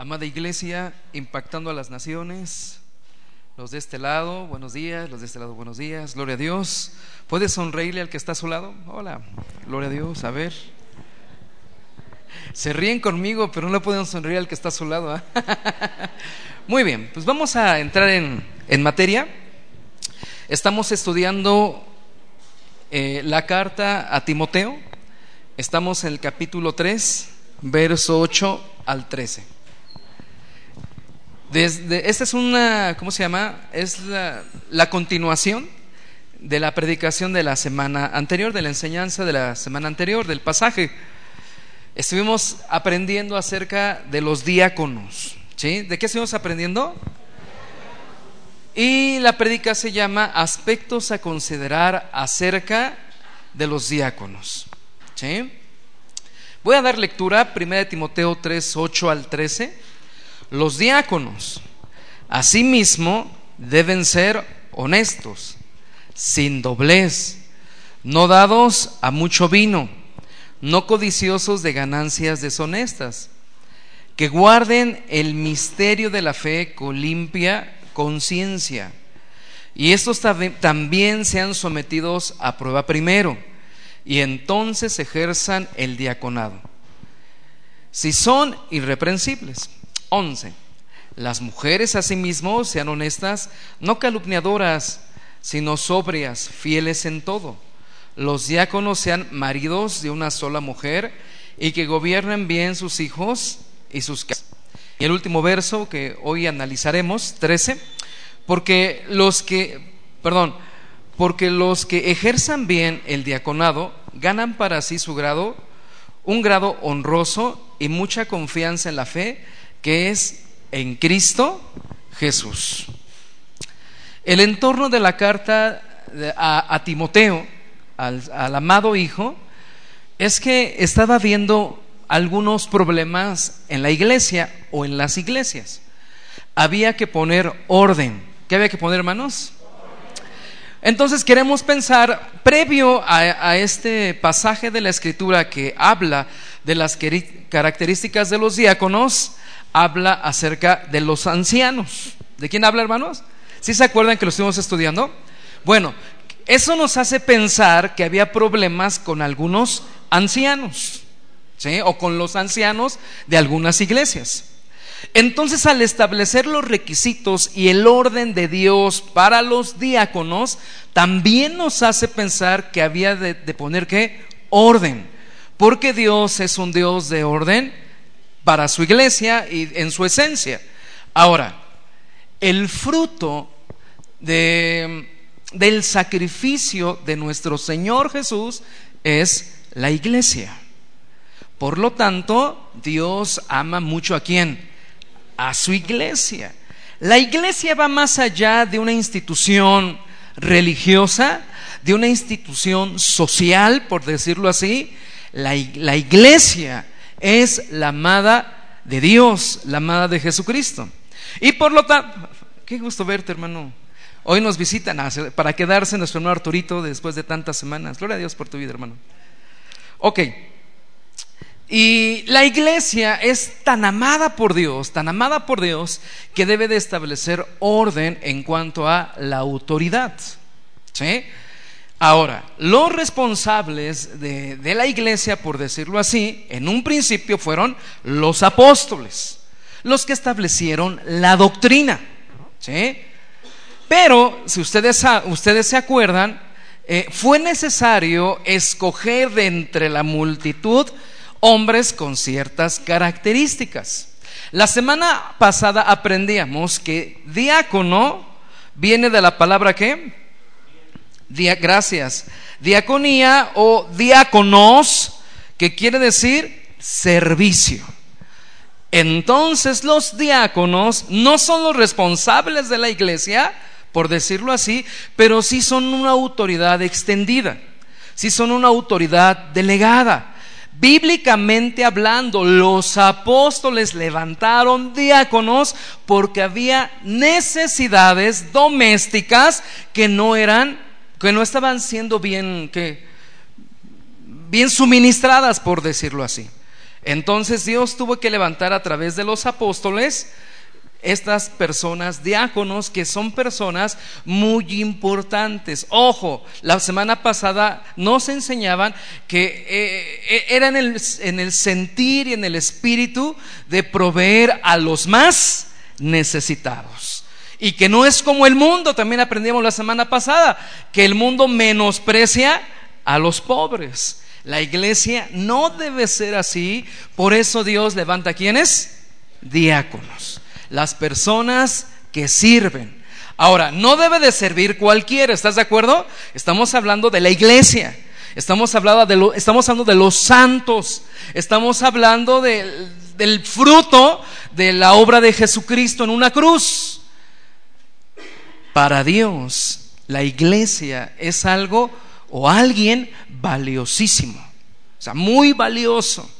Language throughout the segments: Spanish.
Amada iglesia, impactando a las naciones, los de este lado, buenos días, los de este lado, buenos días, gloria a Dios. ¿Puede sonreírle al que está a su lado? Hola, gloria a Dios, a ver. Se ríen conmigo, pero no pueden sonreír al que está a su lado. ¿ah? Muy bien, pues vamos a entrar en, en materia. Estamos estudiando eh, la carta a Timoteo. Estamos en el capítulo 3, verso 8 al 13. Desde, esta es una, ¿cómo se llama? Es la, continuación de la predicación de la semana anterior, de la enseñanza de la semana anterior, del pasaje. Estuvimos aprendiendo acerca de los diáconos. ¿sí? ¿De qué estuvimos aprendiendo? Y la predica se llama Aspectos a considerar acerca de los diáconos. ¿sí? Voy a dar lectura, 1 Timoteo 3, 8 al 13 los diáconos, asimismo, deben ser honestos, sin doblez, no dados a mucho vino, no codiciosos de ganancias deshonestas, que guarden el misterio de la fe con limpia conciencia. Y estos también sean sometidos a prueba primero, y entonces ejerzan el diaconado. Si son irreprensibles 11. Las mujeres asimismo sean honestas, no calumniadoras, sino sobrias, fieles en todo. Los diáconos sean maridos de una sola mujer y que gobiernen bien sus hijos y sus casas. Y el último verso que hoy analizaremos, 13, porque los que, perdón, porque los que ejerzan bien el diaconado ganan para sí su grado, un grado honroso y mucha confianza en la fe, que es en Cristo Jesús. El entorno de la carta a, Timoteo, al, amado hijo, es que estaba viendo algunos problemas en la iglesia o en las iglesias. Había que poner orden. ¿Qué había que poner, hermanos? Entonces queremos pensar, previo a, este pasaje de la escritura que habla de las características de los diáconos, habla acerca de los ancianos. ¿De quién habla, hermanos? ¿Sí se acuerdan que lo estuvimos estudiando? Bueno, eso nos hace pensar que había problemas con algunos ancianos, ¿sí? O con los ancianos de algunas iglesias. Entonces, al establecer los requisitos y el orden de Dios para los diáconos, también nos hace pensar que había de, de poner qué? Orden. Porque Dios es un Dios de orden para su iglesia y en su esencia. Ahora, el fruto de, del sacrificio de nuestro Señor Jesús es la iglesia. Por lo tanto, Dios ama mucho a quién? A su iglesia. La iglesia va más allá de una institución religiosa, de una institución social, por decirlo así. La, la iglesia es la amada de Dios, la amada de Jesucristo. Y por lo tanto, qué gusto verte, hermano. Hoy nos visitan para quedarse nuestro nuevo Arturito después de tantas semanas. Gloria a Dios por tu vida, hermano. Ok. Y la iglesia es tan amada por Dios, tan amada por Dios, que debe de establecer orden en cuanto a la autoridad. ¿Sí? Ahora, los responsables de, la iglesia, por decirlo así, en un principio fueron los apóstoles, los que establecieron la doctrina. ¿sí? Pero, si ustedes, se acuerdan, eh, fue necesario escoger de entre la multitud hombres con ciertas características. La semana pasada aprendíamos que diácono viene de la palabra que gracias. Diaconía o diáconos, que quiere decir servicio. Entonces los diáconos no son los responsables de la iglesia, por decirlo así, pero sí son una autoridad extendida, sí son una autoridad delegada. Bíblicamente hablando, los apóstoles levantaron diáconos porque había necesidades domésticas que no eran que no estaban siendo bien, que, bien suministradas, por decirlo así. Entonces Dios tuvo que levantar a través de los apóstoles estas personas diáconos que son personas muy importantes. Ojo, la semana pasada nos enseñaban que eh, eh, era en el, en el sentir y en el espíritu de proveer a los más necesitados. Y que no es como el mundo, también aprendimos la semana pasada, que el mundo menosprecia a los pobres. La iglesia no debe ser así, por eso Dios levanta a quienes? Diáconos las personas que sirven. Ahora, no debe de servir cualquiera, ¿estás de acuerdo? Estamos hablando de la iglesia. Estamos hablando de, lo, estamos hablando de los santos. Estamos hablando del fruto de la obra de Jesucristo en una cruz. Para Dios, la iglesia es algo o alguien valiosísimo. O sea, muy valioso.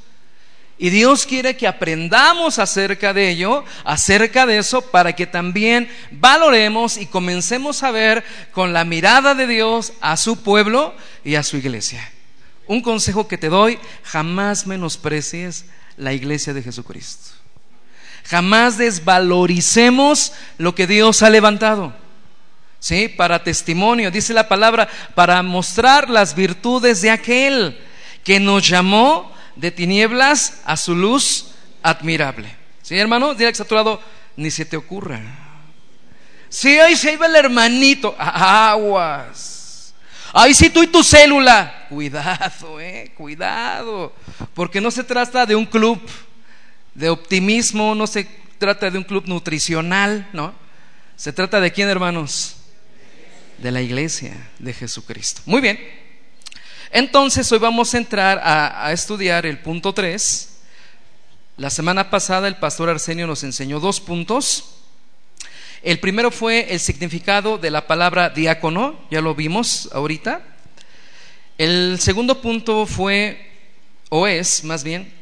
Y Dios quiere que aprendamos acerca de ello, acerca de eso, para que también valoremos y comencemos a ver con la mirada de Dios a su pueblo y a su iglesia. Un consejo que te doy, jamás menosprecies la iglesia de Jesucristo. Jamás desvaloricemos lo que Dios ha levantado. ¿Sí? Para testimonio, dice la palabra, para mostrar las virtudes de aquel que nos llamó de tinieblas a su luz admirable. ¿Sí, hermano? Dile que lado, ni se te ocurra. Sí, ahí se iba el hermanito. Aguas. Ahí sí tú y tu célula. Cuidado, eh, cuidado. Porque no se trata de un club de optimismo, no se trata de un club nutricional, ¿no? Se trata de quién, hermanos? De la iglesia de Jesucristo. Muy bien. Entonces hoy vamos a entrar a, estudiar el punto 3. La semana pasada el pastor Arsenio nos enseñó dos puntos. El primero fue el significado de la palabra diácono, ya lo vimos ahorita. El segundo punto fue, o es más bien,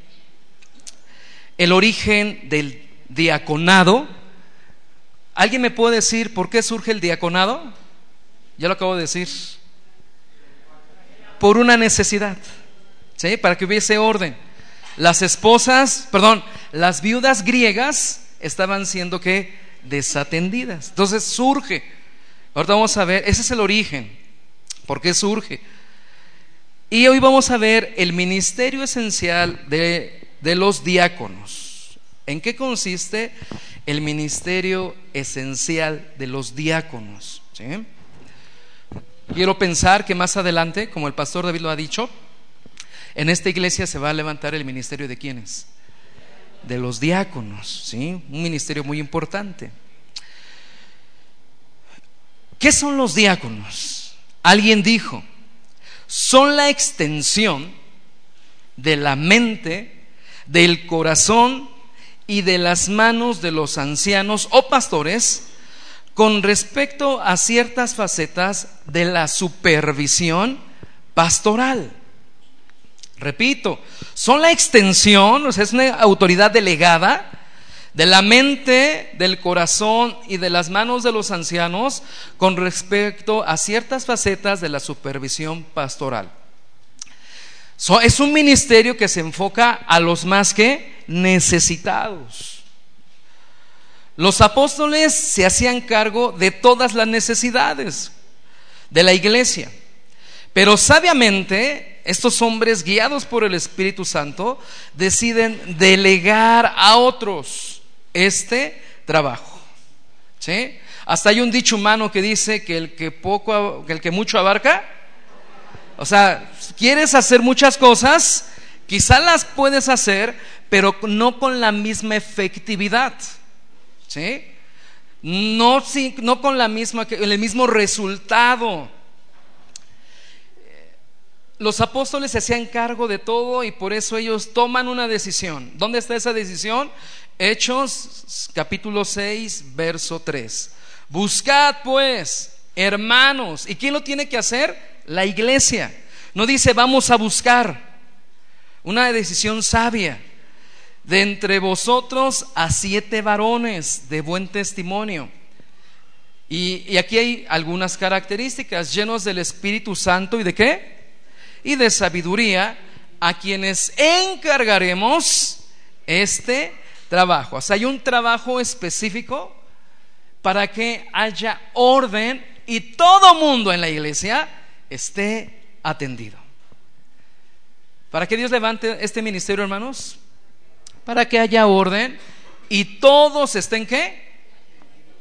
el origen del diaconado. ¿Alguien me puede decir por qué surge el diaconado? Ya lo acabo de decir por una necesidad, ¿sí? Para que hubiese orden. Las esposas, perdón, las viudas griegas estaban siendo que desatendidas. Entonces surge. Ahorita vamos a ver, ese es el origen. ¿Por qué surge? Y hoy vamos a ver el ministerio esencial de, de los diáconos. ¿En qué consiste el ministerio esencial de los diáconos? ¿Sí? Quiero pensar que más adelante, como el pastor David lo ha dicho, en esta iglesia se va a levantar el ministerio de quienes? De los diáconos, ¿sí? Un ministerio muy importante. ¿Qué son los diáconos? Alguien dijo, son la extensión de la mente, del corazón y de las manos de los ancianos o pastores con respecto a ciertas facetas de la supervisión pastoral. Repito, son la extensión, o sea, es una autoridad delegada de la mente, del corazón y de las manos de los ancianos con respecto a ciertas facetas de la supervisión pastoral. es un ministerio que se enfoca a los más que necesitados. Los apóstoles se hacían cargo de todas las necesidades de la iglesia. Pero sabiamente estos hombres, guiados por el Espíritu Santo, deciden delegar a otros este trabajo. ¿Sí? Hasta hay un dicho humano que dice que el que poco, que el que mucho abarca, o sea, quieres hacer muchas cosas, quizás las puedes hacer, pero no con la misma efectividad. No con la misma, el mismo resultado. Los apóstoles se hacían cargo de todo y por eso ellos toman una decisión. ¿Dónde está esa decisión? Hechos capítulo 6, verso 3. Buscad pues, hermanos. ¿Y quién lo tiene que hacer? La iglesia. No dice vamos a buscar. Una decisión sabia de entre vosotros a siete varones de buen testimonio. Y, aquí hay algunas características, llenos del Espíritu Santo y de qué? Y de sabiduría, a quienes encargaremos este trabajo. Hay un trabajo específico para que haya orden y todo mundo en la iglesia esté atendido. ¿Para que Dios levante este ministerio, hermanos? Para que haya orden y todos estén qué?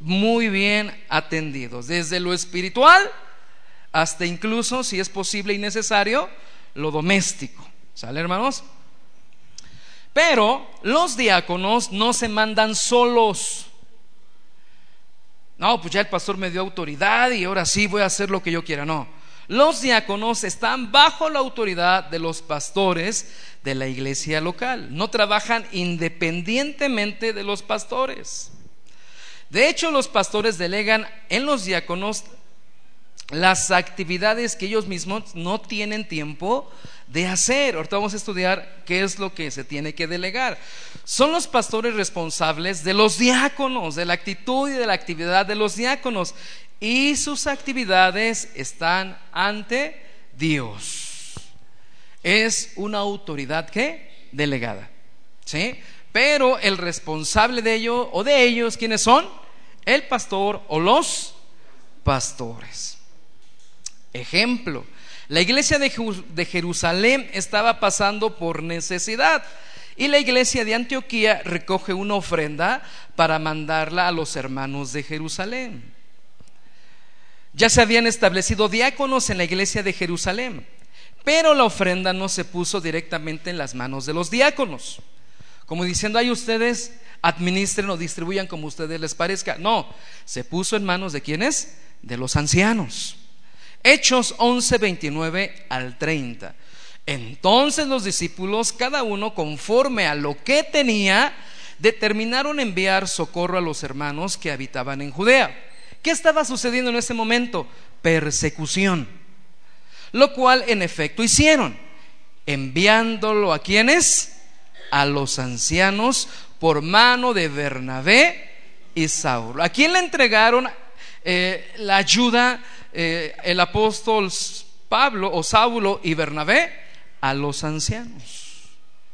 Muy bien atendidos, desde lo espiritual hasta incluso, si es posible y necesario, lo doméstico. ¿Sale, hermanos? Pero los diáconos no se mandan solos. No, pues ya el pastor me dio autoridad y ahora sí voy a hacer lo que yo quiera. No. Los diáconos están bajo la autoridad de los pastores de la iglesia local. No trabajan independientemente de los pastores. De hecho, los pastores delegan en los diáconos las actividades que ellos mismos no tienen tiempo de hacer. Ahorita vamos a estudiar qué es lo que se tiene que delegar. Son los pastores responsables de los diáconos, de la actitud y de la actividad de los diáconos. Y sus actividades están ante Dios. Es una autoridad que delegada. ¿Sí? Pero el responsable de ello o de ellos, ¿quiénes son? El pastor o los pastores. Ejemplo, la iglesia de Jerusalén estaba pasando por necesidad y la iglesia de Antioquía recoge una ofrenda para mandarla a los hermanos de Jerusalén. Ya se habían establecido diáconos en la iglesia de Jerusalén, pero la ofrenda no se puso directamente en las manos de los diáconos. Como diciendo, ahí ustedes administren o distribuyan como ustedes les parezca. No, se puso en manos de quienes? De los ancianos. Hechos 11, 29 al 30. Entonces los discípulos, cada uno conforme a lo que tenía, determinaron enviar socorro a los hermanos que habitaban en Judea. ¿Qué estaba sucediendo en ese momento? Persecución. Lo cual en efecto hicieron, enviándolo a quienes? A los ancianos por mano de Bernabé y Saulo. ¿A quién le entregaron eh, la ayuda eh, el apóstol Pablo o Saulo y Bernabé a los ancianos.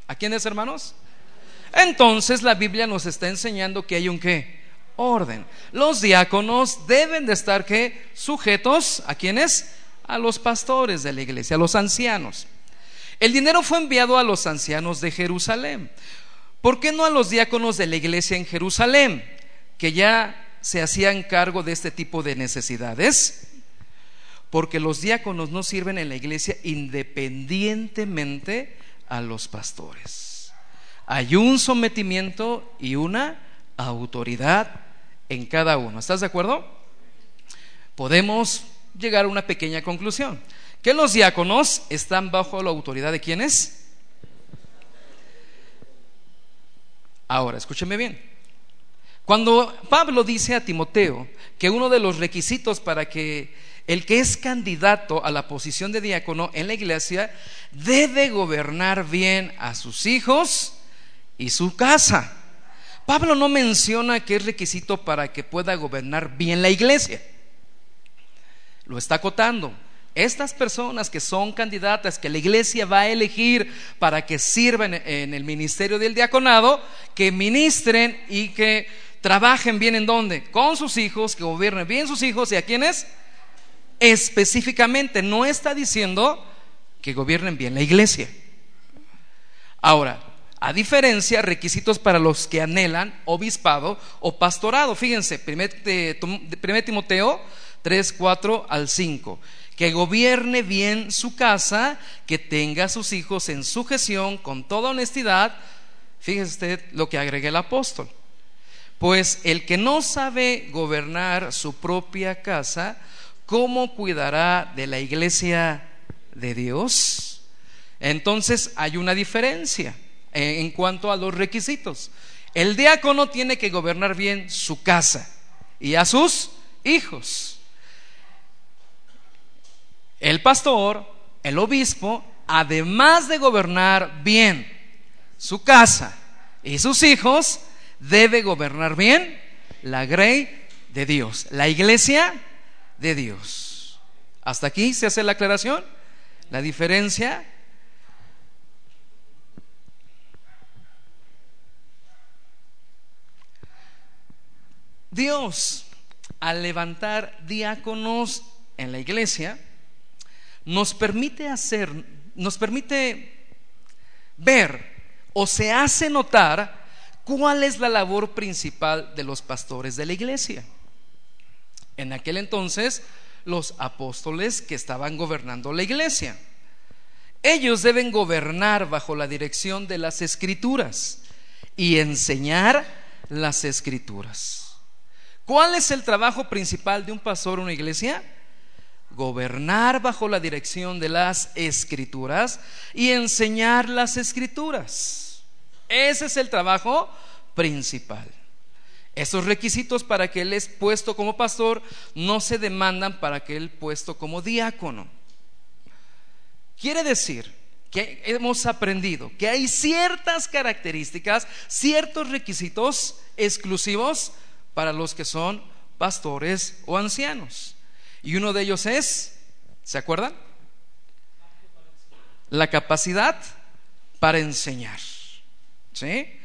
¿A quiénes, hermanos? Entonces la Biblia nos está enseñando que hay un qué? Orden. Los diáconos deben de estar qué? Sujetos a quiénes? A los pastores de la iglesia, a los ancianos. El dinero fue enviado a los ancianos de Jerusalén. ¿Por qué no a los diáconos de la iglesia en Jerusalén, que ya se hacían cargo de este tipo de necesidades? Porque los diáconos no sirven en la iglesia independientemente a los pastores. Hay un sometimiento y una autoridad en cada uno. ¿Estás de acuerdo? Podemos llegar a una pequeña conclusión. Que los diáconos están bajo la autoridad de quienes? Ahora, escúcheme bien. Cuando Pablo dice a Timoteo que uno de los requisitos para que el que es candidato a la posición de diácono en la iglesia debe gobernar bien a sus hijos y su casa. Pablo no menciona que es requisito para que pueda gobernar bien la iglesia. Lo está acotando. Estas personas que son candidatas que la iglesia va a elegir para que sirvan en el ministerio del diaconado, que ministren y que trabajen bien en donde? Con sus hijos, que gobiernen bien sus hijos y a quienes? Específicamente, no está diciendo que gobiernen bien la iglesia. Ahora, a diferencia, requisitos para los que anhelan obispado o pastorado. Fíjense, 1 Timoteo 3, 4 al 5. Que gobierne bien su casa, que tenga a sus hijos en sujeción con toda honestidad. Fíjese usted lo que agrega el apóstol. Pues el que no sabe gobernar su propia casa, ¿cómo cuidará de la iglesia de Dios? Entonces hay una diferencia en cuanto a los requisitos. El diácono tiene que gobernar bien su casa y a sus hijos. El pastor, el obispo, además de gobernar bien su casa y sus hijos, debe gobernar bien la grey de Dios, la iglesia de Dios. Hasta aquí se hace la aclaración. La diferencia Dios, al levantar diáconos en la iglesia, nos permite hacer, nos permite ver o se hace notar cuál es la labor principal de los pastores de la iglesia. En aquel entonces, los apóstoles que estaban gobernando la iglesia. Ellos deben gobernar bajo la dirección de las escrituras y enseñar las escrituras. ¿Cuál es el trabajo principal de un pastor en una iglesia? Gobernar bajo la dirección de las escrituras y enseñar las escrituras. Ese es el trabajo principal. Esos requisitos para que él es puesto como pastor no se demandan para que él puesto como diácono. Quiere decir que hemos aprendido que hay ciertas características, ciertos requisitos exclusivos para los que son pastores o ancianos. Y uno de ellos es, ¿se acuerdan? La capacidad para enseñar. ¿Sí?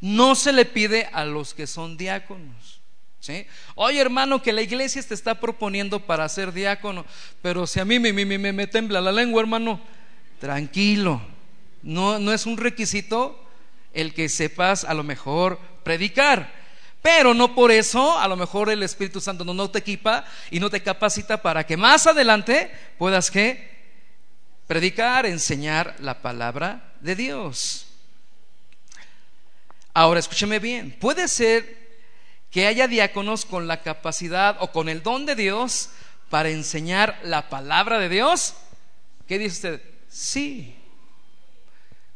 No se le pide a los que son diáconos. ¿Sí? Oye hermano, que la iglesia te está proponiendo para ser diácono, pero si a mí me, me, me, me tembla la lengua, hermano, tranquilo. No, no es un requisito el que sepas a lo mejor predicar. Pero no por eso, a lo mejor el Espíritu Santo no, no te equipa y no te capacita para que más adelante puedas que predicar, enseñar la palabra de Dios. Ahora, escúcheme bien, puede ser que haya diáconos con la capacidad o con el don de Dios para enseñar la palabra de Dios. ¿Qué dice usted? Sí.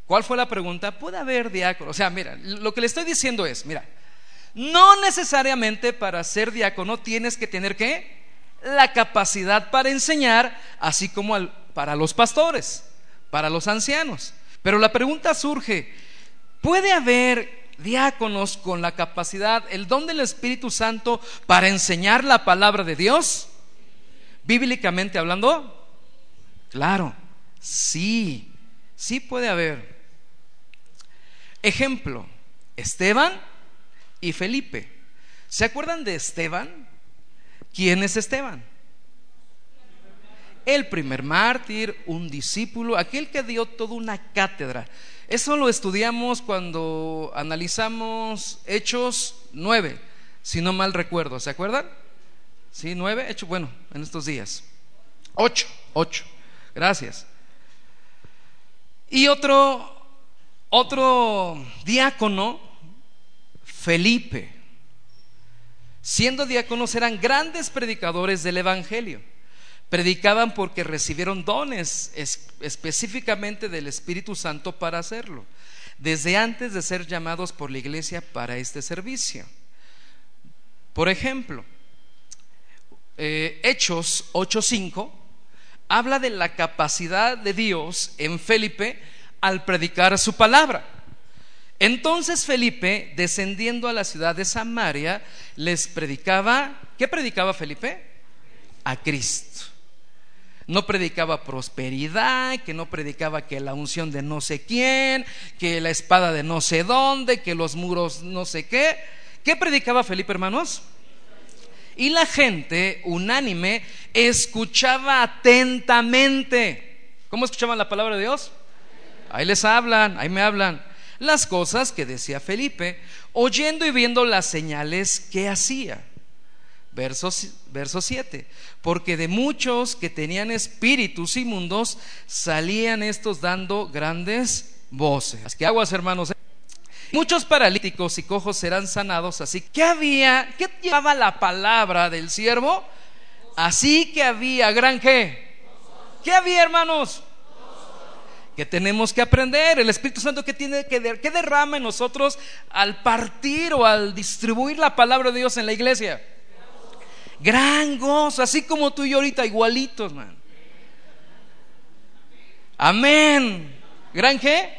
¿Cuál fue la pregunta? Puede haber diáconos. O sea, mira, lo que le estoy diciendo es, mira, no necesariamente para ser diácono tienes que tener que la capacidad para enseñar, así como para los pastores, para los ancianos. Pero la pregunta surge, ¿puede haber diáconos con la capacidad, el don del Espíritu Santo para enseñar la palabra de Dios? Bíblicamente hablando, claro, sí, sí puede haber. Ejemplo, Esteban y Felipe. ¿Se acuerdan de Esteban? ¿Quién es Esteban? El primer mártir, un discípulo, aquel que dio toda una cátedra. Eso lo estudiamos cuando analizamos Hechos 9, si no mal recuerdo. ¿Se acuerdan? Sí, 9, hecho, bueno, en estos días. 8, 8. Gracias. Y otro, otro diácono, Felipe. Siendo diáconos eran grandes predicadores del Evangelio. Predicaban porque recibieron dones específicamente del Espíritu Santo para hacerlo, desde antes de ser llamados por la iglesia para este servicio. Por ejemplo, eh, Hechos 8:5 habla de la capacidad de Dios en Felipe al predicar su palabra. Entonces Felipe, descendiendo a la ciudad de Samaria, les predicaba, ¿qué predicaba Felipe? A Cristo no predicaba prosperidad, que no predicaba que la unción de no sé quién, que la espada de no sé dónde, que los muros no sé qué. ¿Qué predicaba Felipe, hermanos? Y la gente unánime escuchaba atentamente. ¿Cómo escuchaban la palabra de Dios? Ahí les hablan, ahí me hablan. Las cosas que decía Felipe, oyendo y viendo las señales que hacía. Verso, verso 7. Porque de muchos que tenían espíritus inmundos salían estos dando grandes voces. ¿Qué aguas, hermanos? Muchos paralíticos y cojos serán sanados. Así que había, ¿qué llevaba la palabra del siervo? Así que había gran qué. ¿Qué había, hermanos? que tenemos que aprender, el Espíritu Santo que tiene que, que derrama en nosotros al partir o al distribuir la palabra de Dios en la iglesia. Gran gozo, así como tú y yo ahorita, igualitos, man. Amén. ¿Gran qué?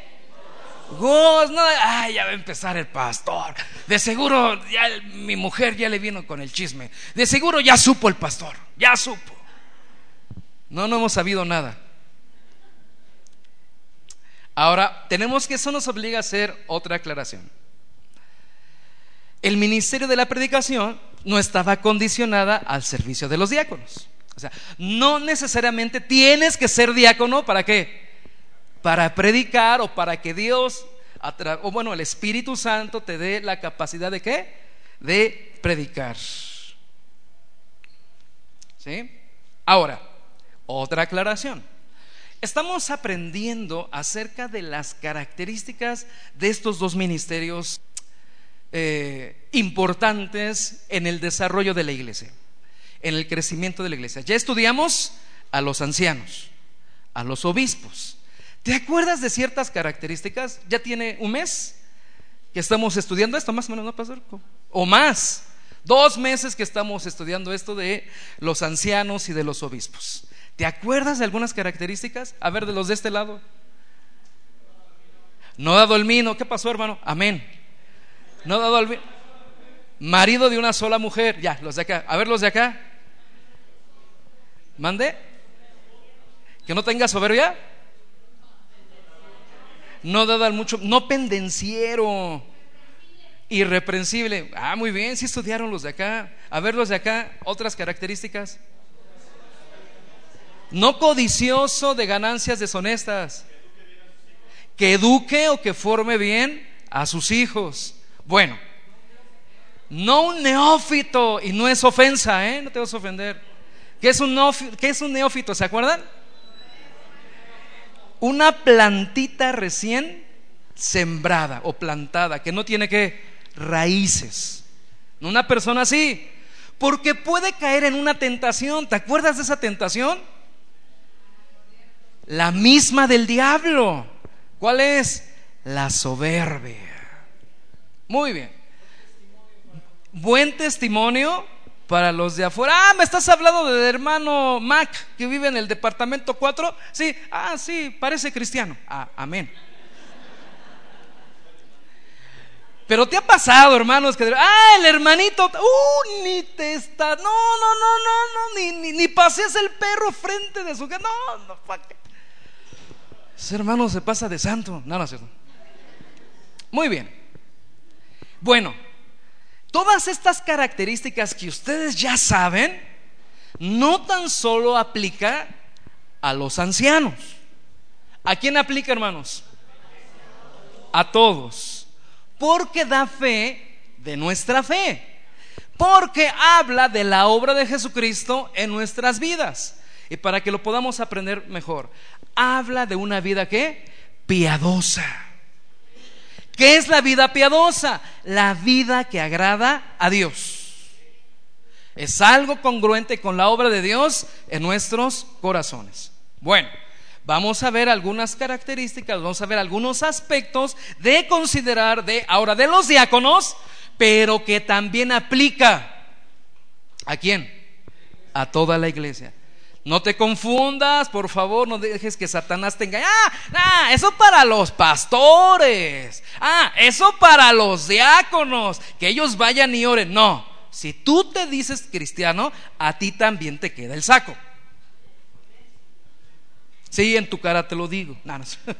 Gozo. No, ay, ya va a empezar el pastor. De seguro ya mi mujer ya le vino con el chisme. De seguro ya supo el pastor. Ya supo. No, no hemos sabido nada. Ahora, tenemos que eso nos obliga a hacer otra aclaración. el ministerio de la predicación no estaba condicionada al servicio de los diáconos. O sea, no necesariamente tienes que ser diácono para qué? Para predicar o para que Dios, o bueno, el Espíritu Santo te dé la capacidad de qué? De predicar. ¿Sí? Ahora, otra aclaración. Estamos aprendiendo acerca de las características de estos dos ministerios eh, importantes en el desarrollo de la iglesia, en el crecimiento de la iglesia. Ya estudiamos a los ancianos, a los obispos. ¿Te acuerdas de ciertas características? Ya tiene un mes que estamos estudiando esto, más o menos, ¿no, pastor? O más. Dos meses que estamos estudiando esto de los ancianos y de los obispos. ¿Te acuerdas de algunas características? A ver, de los de este lado. No dado el mino. ¿Qué pasó, hermano? Amén. No dado mino. Marido de una sola mujer. Ya, los de acá. A ver, los de acá. Mande. Que no tenga soberbia. No dado al mucho. No pendenciero. Irreprensible. Ah, muy bien. Si estudiaron los de acá. A ver, los de acá. Otras características no codicioso de ganancias deshonestas, que eduque o que forme bien a sus hijos. Bueno, no un neófito, y no es ofensa, ¿eh? no te vas a ofender. ¿Qué es un, qué es un neófito? ¿Se acuerdan? Una plantita recién sembrada o plantada, que no tiene que raíces. Una persona así, porque puede caer en una tentación. ¿Te acuerdas de esa tentación? La misma del diablo. ¿Cuál es? La soberbia. Muy bien. Buen testimonio para los de afuera. Ah, me estás hablando del hermano Mac que vive en el departamento 4. Sí, ah, sí, parece cristiano. Ah, amén. Pero te ha pasado, hermanos, que ah, el hermanito, uh, ni te está, no, no, no, no, no, ni, ni, ni paseas el perro frente de su casa, no, no, ese hermano se pasa de santo. No, no, cierto. Muy bien. Bueno, todas estas características que ustedes ya saben, no tan solo aplica a los ancianos. ¿A quién aplica, hermanos? A todos. Porque da fe de nuestra fe. Porque habla de la obra de Jesucristo en nuestras vidas. Y para que lo podamos aprender mejor, habla de una vida que piadosa. ¿Qué es la vida piadosa? La vida que agrada a Dios. Es algo congruente con la obra de Dios en nuestros corazones. Bueno, vamos a ver algunas características, vamos a ver algunos aspectos de considerar de ahora de los diáconos, pero que también aplica a quién? A toda la iglesia. No te confundas, por favor, no dejes que Satanás te engañe. Ah, ah, eso para los pastores. Ah, eso para los diáconos. Que ellos vayan y oren. No, si tú te dices cristiano, a ti también te queda el saco. Sí, en tu cara te lo digo.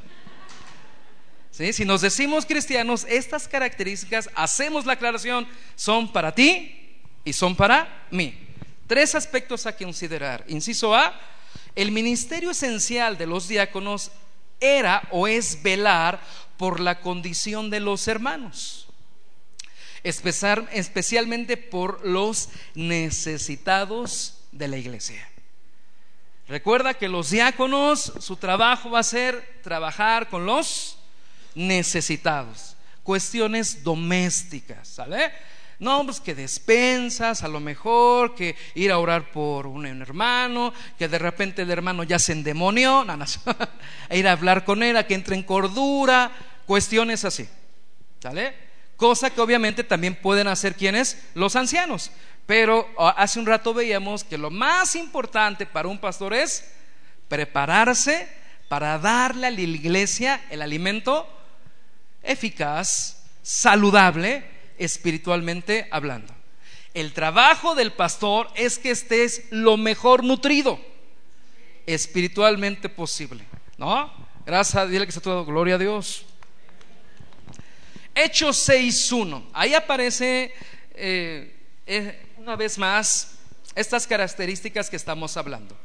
¿Sí? Si nos decimos cristianos, estas características, hacemos la aclaración, son para ti y son para mí. Tres aspectos a considerar. Inciso A, el ministerio esencial de los diáconos era o es velar por la condición de los hermanos, especialmente por los necesitados de la iglesia. Recuerda que los diáconos, su trabajo va a ser trabajar con los necesitados, cuestiones domésticas, ¿sale? No, pues que despensas, a lo mejor, que ir a orar por un hermano, que de repente el hermano ya se endemonió, no, no, ir a hablar con él, a que entre en cordura, cuestiones así. ¿Sale? Cosa que obviamente también pueden hacer quienes? Los ancianos. Pero ah, hace un rato veíamos que lo más importante para un pastor es prepararse para darle a la iglesia el alimento eficaz, saludable, espiritualmente hablando. El trabajo del pastor es que estés lo mejor nutrido espiritualmente posible. ¿No? Gracias, dile que se todo, gloria a Dios. Hechos 6.1. Ahí aparece eh, eh, una vez más estas características que estamos hablando.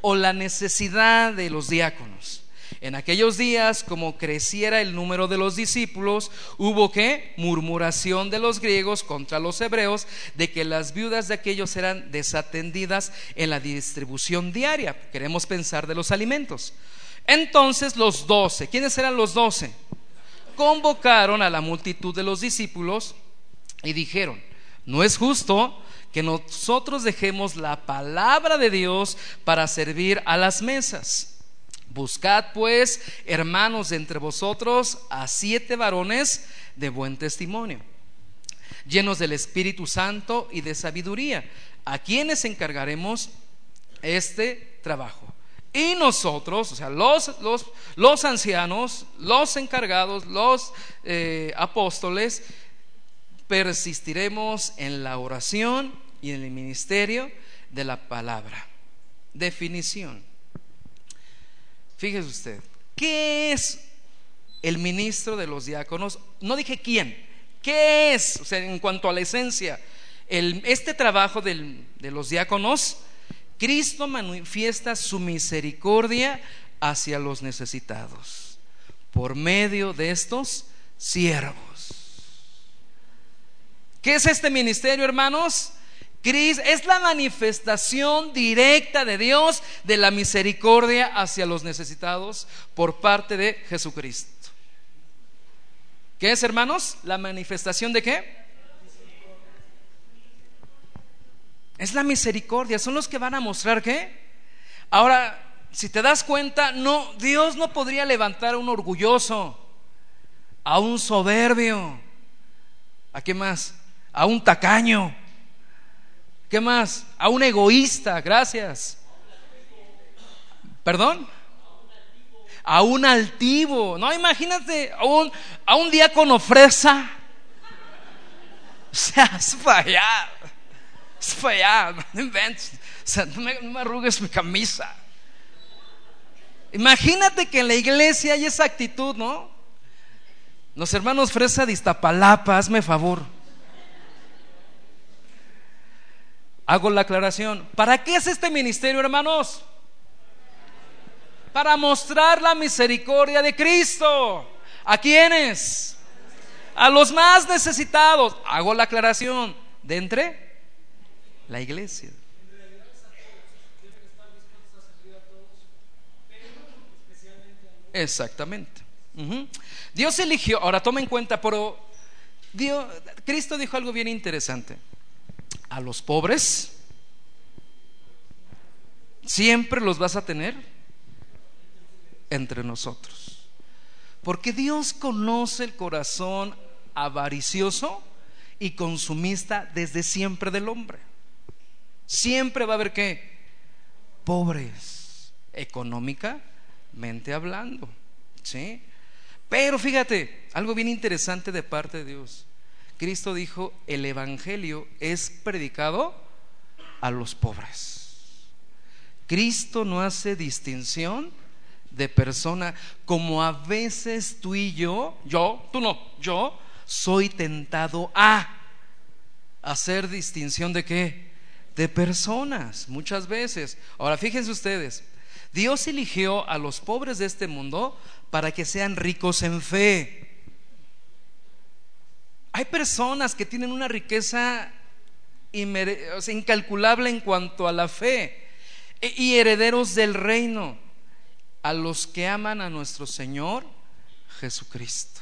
O la necesidad de los diáconos. En aquellos días, como creciera el número de los discípulos, hubo que murmuración de los griegos contra los hebreos de que las viudas de aquellos eran desatendidas en la distribución diaria. Queremos pensar de los alimentos. Entonces los doce, ¿quiénes eran los doce? Convocaron a la multitud de los discípulos y dijeron, no es justo que nosotros dejemos la palabra de Dios para servir a las mesas. Buscad pues, hermanos, entre vosotros a siete varones de buen testimonio, llenos del Espíritu Santo y de sabiduría, a quienes encargaremos este trabajo. Y nosotros, o sea, los, los, ancianos, los encargados, los eh, apóstoles, persistiremos en la oración y en el ministerio de la palabra. Definición. Fíjese usted, ¿qué es el ministro de los diáconos? No dije quién, ¿qué es? O sea, en cuanto a la esencia, este trabajo de los diáconos, Cristo manifiesta su misericordia hacia los necesitados por medio de estos siervos. ¿Qué es este ministerio, hermanos? Es la manifestación directa de Dios de la misericordia hacia los necesitados por parte de Jesucristo. ¿Qué es, hermanos? ¿La manifestación de qué? Es la misericordia. Son los que van a mostrar qué. Ahora, si te das cuenta, no, Dios no podría levantar a un orgulloso, a un soberbio, ¿a qué más? A un tacaño. ¿Qué más? A un egoísta, gracias. ¿Perdón? A un altivo. No, imagínate, a un, a un diácono fresa. O sea, es allá. Es allá. No no me, no me arrugues mi camisa. Imagínate que en la iglesia hay esa actitud, ¿no? Los hermanos Fresa de Iztapalapa, hazme favor. Hago la aclaración. ¿Para qué es este ministerio, hermanos? Para mostrar la misericordia de Cristo. ¿A quiénes? A los más necesitados. Hago la aclaración. ¿De entre? La iglesia. Exactamente. Dios eligió, ahora toma en cuenta, pero Dios, Cristo dijo algo bien interesante a los pobres, siempre los vas a tener entre nosotros. Porque Dios conoce el corazón avaricioso y consumista desde siempre del hombre. Siempre va a haber que pobres económicamente hablando, ¿sí? Pero fíjate, algo bien interesante de parte de Dios. Cristo dijo, el Evangelio es predicado a los pobres. Cristo no hace distinción de persona como a veces tú y yo, yo, tú no, yo soy tentado a hacer distinción de qué? De personas, muchas veces. Ahora fíjense ustedes, Dios eligió a los pobres de este mundo para que sean ricos en fe. Hay personas que tienen una riqueza incalculable en cuanto a la fe e, y herederos del reino, a los que aman a nuestro Señor Jesucristo.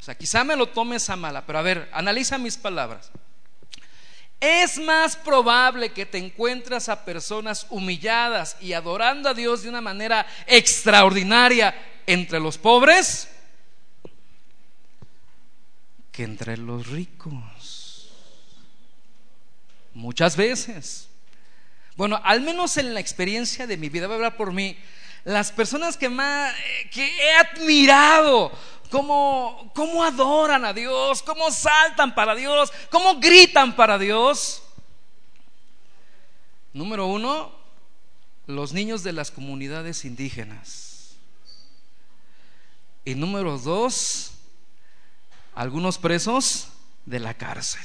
O sea, quizá me lo tomes a mala, pero a ver, analiza mis palabras. Es más probable que te encuentres a personas humilladas y adorando a Dios de una manera extraordinaria entre los pobres que entre los ricos. Muchas veces. Bueno, al menos en la experiencia de mi vida, voy a hablar por mí, las personas que más eh, que he admirado, cómo, cómo adoran a Dios, cómo saltan para Dios, cómo gritan para Dios. Número uno, los niños de las comunidades indígenas. Y número dos, algunos presos de la cárcel.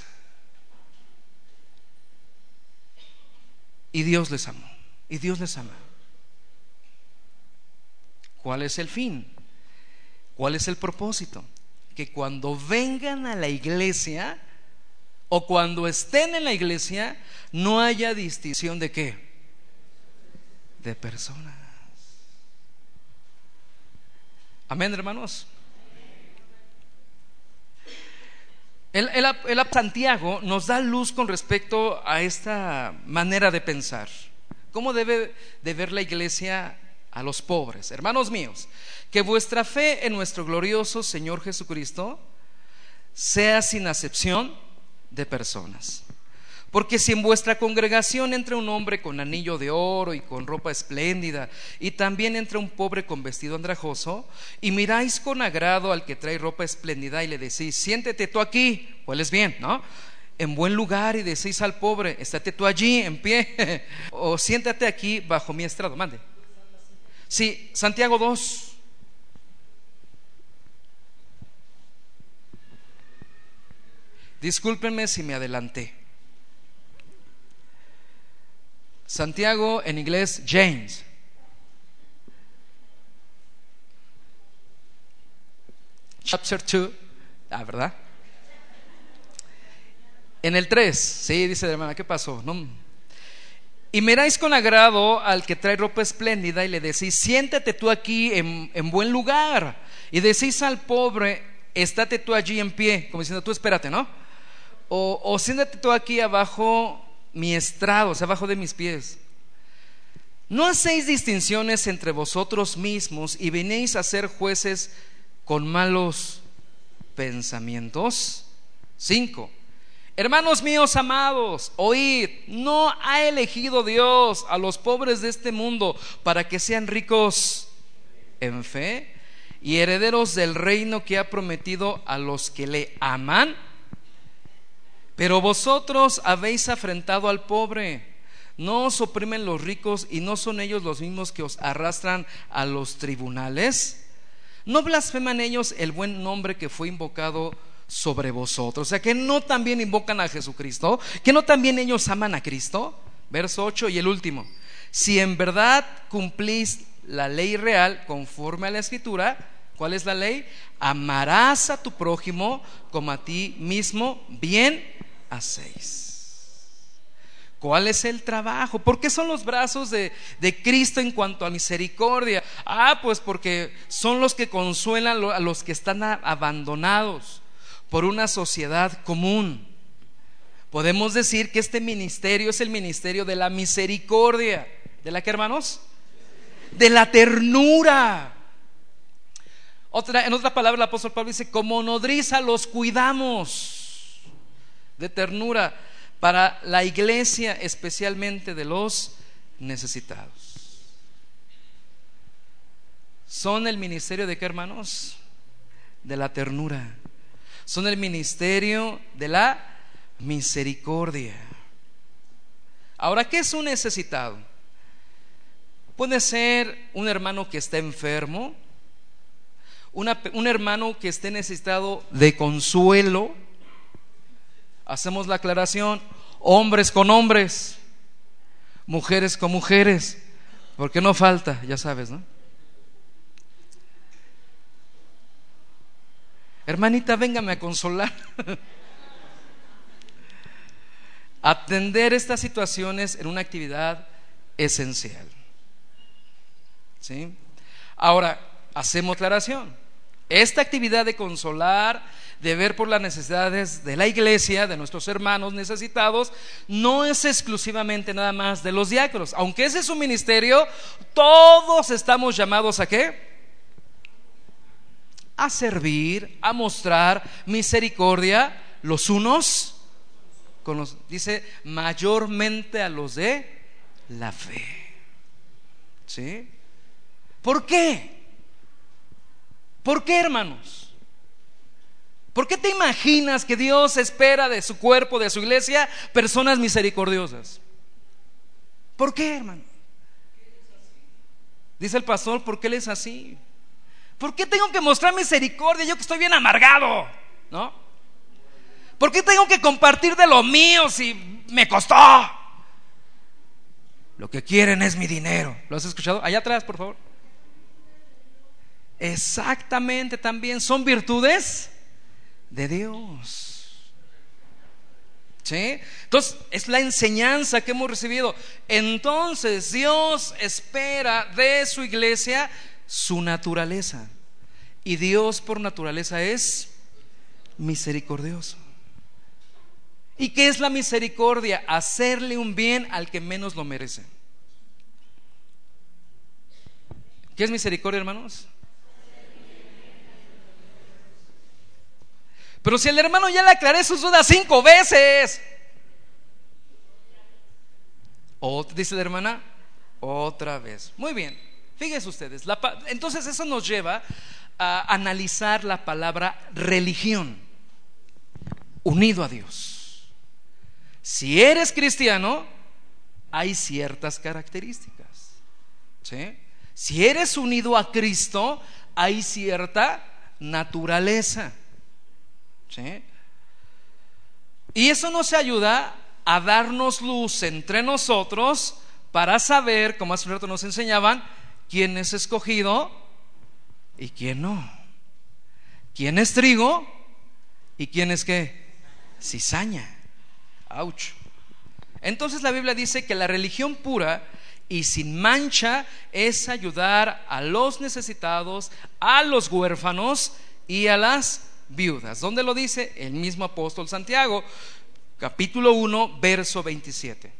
Y Dios les amó. Y Dios les ama. ¿Cuál es el fin? ¿Cuál es el propósito? Que cuando vengan a la iglesia o cuando estén en la iglesia, no haya distinción de qué? De personas. Amén, hermanos. El, el, Santiago nos da luz con respecto a esta manera de pensar. ¿Cómo debe de ver la iglesia a los pobres? Hermanos míos, que vuestra fe en nuestro glorioso Señor Jesucristo sea sin acepción de personas. Porque si en vuestra congregación entra un hombre con anillo de oro y con ropa espléndida, y también entra un pobre con vestido andrajoso, y miráis con agrado al que trae ropa espléndida y le decís, siéntete tú aquí, pues bien, ¿no? En buen lugar y decís al pobre, estate tú allí en pie, o siéntate aquí bajo mi estrado, mande. Sí, Santiago 2. Discúlpenme si me adelanté. Santiago en inglés James. Chapter 2, ah, ¿verdad? En el 3, sí, dice la hermana, ¿qué pasó? No. Y miráis con agrado al que trae ropa espléndida y le decís, siéntate tú aquí en, en buen lugar. Y decís al pobre, estate tú allí en pie, como diciendo, tú espérate, ¿no? O, o siéntate tú aquí abajo mi estrado, o abajo de mis pies. No hacéis distinciones entre vosotros mismos y venéis a ser jueces con malos pensamientos. Cinco. Hermanos míos amados, oíd, no ha elegido Dios a los pobres de este mundo para que sean ricos en fe y herederos del reino que ha prometido a los que le aman. Pero vosotros habéis afrentado al pobre. No os oprimen los ricos y no son ellos los mismos que os arrastran a los tribunales. No blasfeman ellos el buen nombre que fue invocado sobre vosotros. O sea, que no también invocan a Jesucristo, que no también ellos aman a Cristo. Verso 8 y el último. Si en verdad cumplís la ley real conforme a la escritura, ¿cuál es la ley? Amarás a tu prójimo como a ti mismo. Bien hacéis. ¿Cuál es el trabajo? ¿Por qué son los brazos de, de, Cristo en cuanto a misericordia? Ah, pues porque son los que consuelan a los que están abandonados por una sociedad común. Podemos decir que este ministerio es el ministerio de la misericordia. ¿De la que, hermanos? De la ternura. En otra palabra, el apóstol Pablo dice: como nodriza los cuidamos de ternura para la iglesia, especialmente de los necesitados. Son el ministerio de qué hermanos? De la ternura. Son el ministerio de la misericordia. Ahora, ¿qué es un necesitado? Puede ser un hermano que está enfermo, un hermano que esté necesitado de consuelo, hacemos la aclaración, hombres con hombres, mujeres con mujeres, porque no falta, ya sabes, ¿no? Hermanita, véngame a consolar. Atender estas situaciones en una actividad esencial. ¿Sí? Ahora, hacemos aclaración. Esta actividad de consolar, de ver por las necesidades de la iglesia, de nuestros hermanos necesitados, no es exclusivamente nada más de los diáconos. Aunque ese es su ministerio, todos estamos llamados a qué? A servir, a mostrar misericordia los unos con los, dice, mayormente a los de la fe. ¿Sí? ¿Por qué? ¿Por qué, hermanos? ¿Por qué te imaginas que Dios espera de su cuerpo, de su iglesia, personas misericordiosas? ¿Por qué, hermano? Dice el pastor, ¿por qué Él es así? ¿Por qué tengo que mostrar misericordia yo que estoy bien amargado? ¿No? ¿Por qué tengo que compartir de lo mío si me costó? Lo que quieren es mi dinero. ¿Lo has escuchado? Allá atrás, por favor. Exactamente también son virtudes de Dios. ¿Sí? Entonces, es la enseñanza que hemos recibido. Entonces, Dios espera de su iglesia su naturaleza. Y Dios por naturaleza es misericordioso. ¿Y qué es la misericordia? Hacerle un bien al que menos lo merece. ¿Qué es misericordia, hermanos? Pero si el hermano ya le aclaré sus dudas cinco veces. O, dice la hermana, otra vez. Muy bien, fíjense ustedes. entonces eso nos lleva a analizar la palabra religión, unido a Dios. Si eres cristiano, hay ciertas características. Si eres unido a Cristo, hay cierta naturaleza. Y eso nos ayuda a darnos luz entre nosotros para saber, como hace un rato nos enseñaban, quién es escogido y quién no. ¿Quién es trigo y quién es qué? Cizaña. Ouch. Entonces la Biblia dice que la religión pura y sin mancha es ayudar a los necesitados, a los huérfanos y a las viudas. ¿Dónde lo dice? El mismo apóstol Santiago, capítulo 1, verso 27.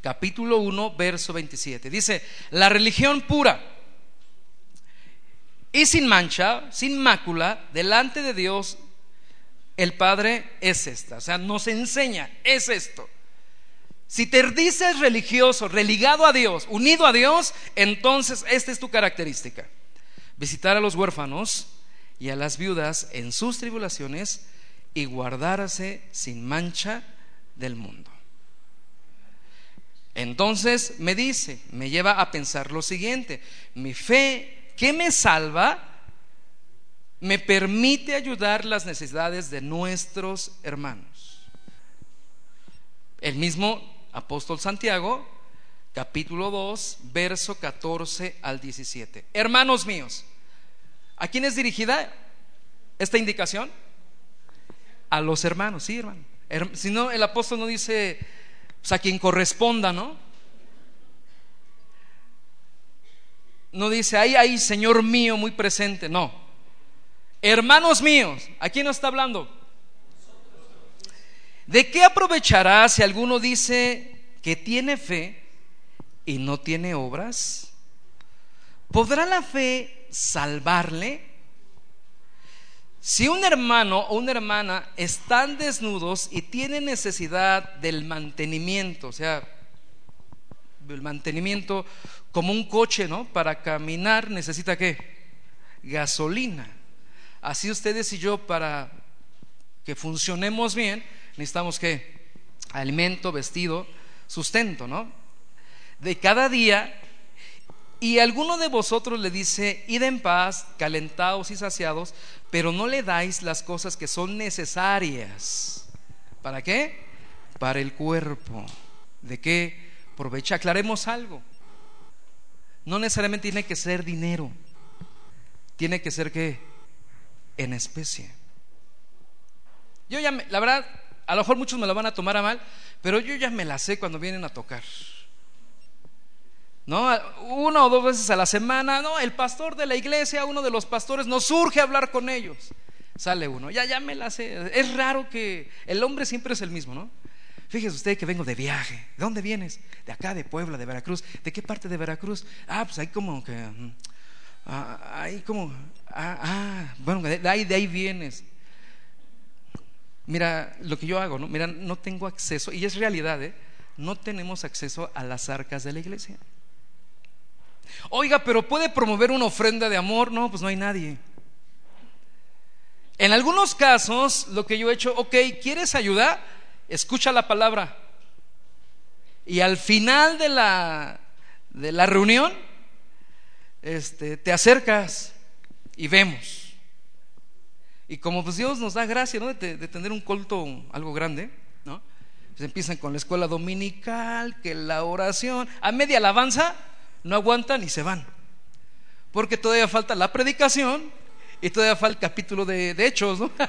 Capítulo 1, verso 27. Dice, la religión pura y sin mancha, sin mácula, delante de Dios, el Padre es esta. O sea, nos enseña, es esto. Si te dices religioso, religado a Dios, unido a Dios, entonces esta es tu característica. Visitar a los huérfanos, y a las viudas en sus tribulaciones y guardarse sin mancha del mundo. Entonces me dice, me lleva a pensar lo siguiente, mi fe que me salva me permite ayudar las necesidades de nuestros hermanos. El mismo apóstol Santiago, capítulo 2, verso 14 al 17. Hermanos míos, ¿A quién es dirigida esta indicación? A los hermanos, sí, hermano. Si no, el apóstol no dice pues, a quien corresponda, ¿no? No dice, ahí, ahí, Señor mío, muy presente, no. Hermanos míos, ¿a quién nos está hablando? ¿De qué aprovechará si alguno dice que tiene fe y no tiene obras? ¿Podrá la fe salvarle? Si un hermano o una hermana están desnudos y tienen necesidad del mantenimiento, o sea, el mantenimiento como un coche, ¿no? Para caminar necesita qué? Gasolina. Así ustedes y yo para que funcionemos bien necesitamos qué? Alimento, vestido, sustento, ¿no? De cada día y alguno de vosotros le dice, id en paz, calentados y saciados, pero no le dais las cosas que son necesarias. ¿Para qué? Para el cuerpo. ¿De qué provecha? Aclaremos algo. No necesariamente tiene que ser dinero. Tiene que ser que en especie. Yo ya, me, la verdad, a lo mejor muchos me lo van a tomar a mal, pero yo ya me la sé cuando vienen a tocar. ¿No? Una o dos veces a la semana, no, el pastor de la iglesia, uno de los pastores, nos surge hablar con ellos. Sale uno, ya, ya me la sé. Es raro que el hombre siempre es el mismo, ¿no? Fíjese usted que vengo de viaje. ¿De dónde vienes? De acá, de Puebla, de Veracruz. ¿De qué parte de Veracruz? Ah, pues ahí como que. Mm, ah, ahí como. Ah, ah, bueno, de ahí, de ahí vienes. Mira, lo que yo hago, ¿no? Mira, no tengo acceso, y es realidad, ¿eh? No tenemos acceso a las arcas de la iglesia. Oiga, pero puede promover una ofrenda de amor. No, pues no hay nadie. En algunos casos, lo que yo he hecho, ok, ¿quieres ayuda? Escucha la palabra. Y al final de la, de la reunión, este, te acercas y vemos. Y como pues Dios nos da gracia ¿no? de, tener un culto algo grande, ¿no? Se empiezan con la escuela dominical, que la oración, a media alabanza, no aguantan y se van. Porque todavía falta la predicación y todavía falta el capítulo de, Hechos, ¿no?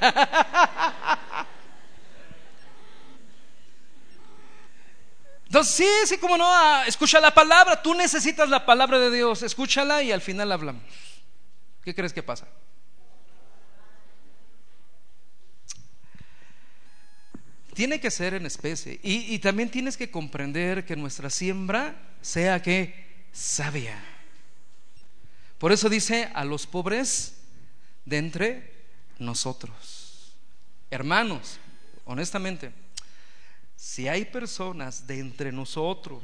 Entonces, sí, sí, como no, ah, escucha la palabra, tú necesitas la palabra de Dios, escúchala y al final hablamos. ¿Qué crees que pasa? Tiene que ser en especie y, y también tienes que comprender que nuestra siembra sea que sabia. Por eso dice a los pobres de entre nosotros. Hermanos, honestamente, si hay personas de entre nosotros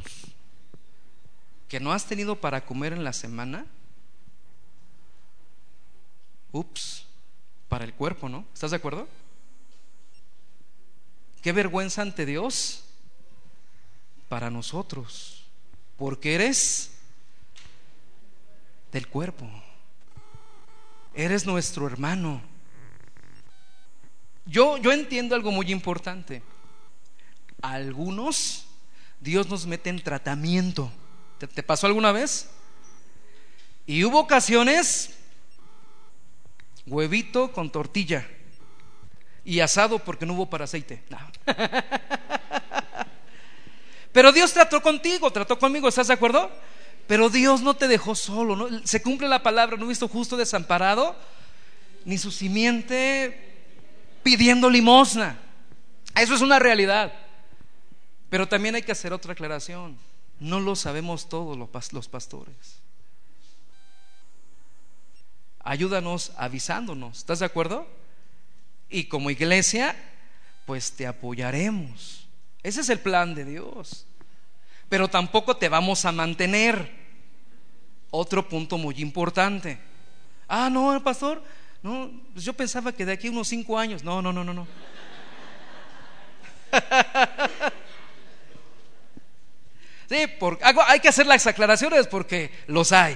que no has tenido para comer en la semana, ups, para el cuerpo, ¿no? ¿Estás de acuerdo? Qué vergüenza ante Dios para nosotros, porque eres del cuerpo, eres nuestro hermano. Yo, yo entiendo algo muy importante algunos Dios nos mete en tratamiento. ¿Te, pasó alguna vez? Y hubo ocasiones, huevito con tortilla y asado porque no hubo para aceite. Pero Dios trató contigo, trató conmigo, ¿estás de acuerdo? Pero Dios no te dejó solo, ¿no? Se cumple la palabra, no he visto justo desamparado, ni su simiente pidiendo limosna. Eso es una realidad. Pero también hay que hacer otra aclaración. No lo sabemos todos los pastores. Ayúdanos avisándonos. ¿Estás de acuerdo? Y como iglesia, pues te apoyaremos. Ese es el plan de Dios. Pero tampoco te vamos a mantener. Otro punto muy importante. Ah, no, pastor. No, pues yo pensaba que de aquí a unos cinco años. No, no, no, no, no. Sí, hay que hacer las aclaraciones porque los hay.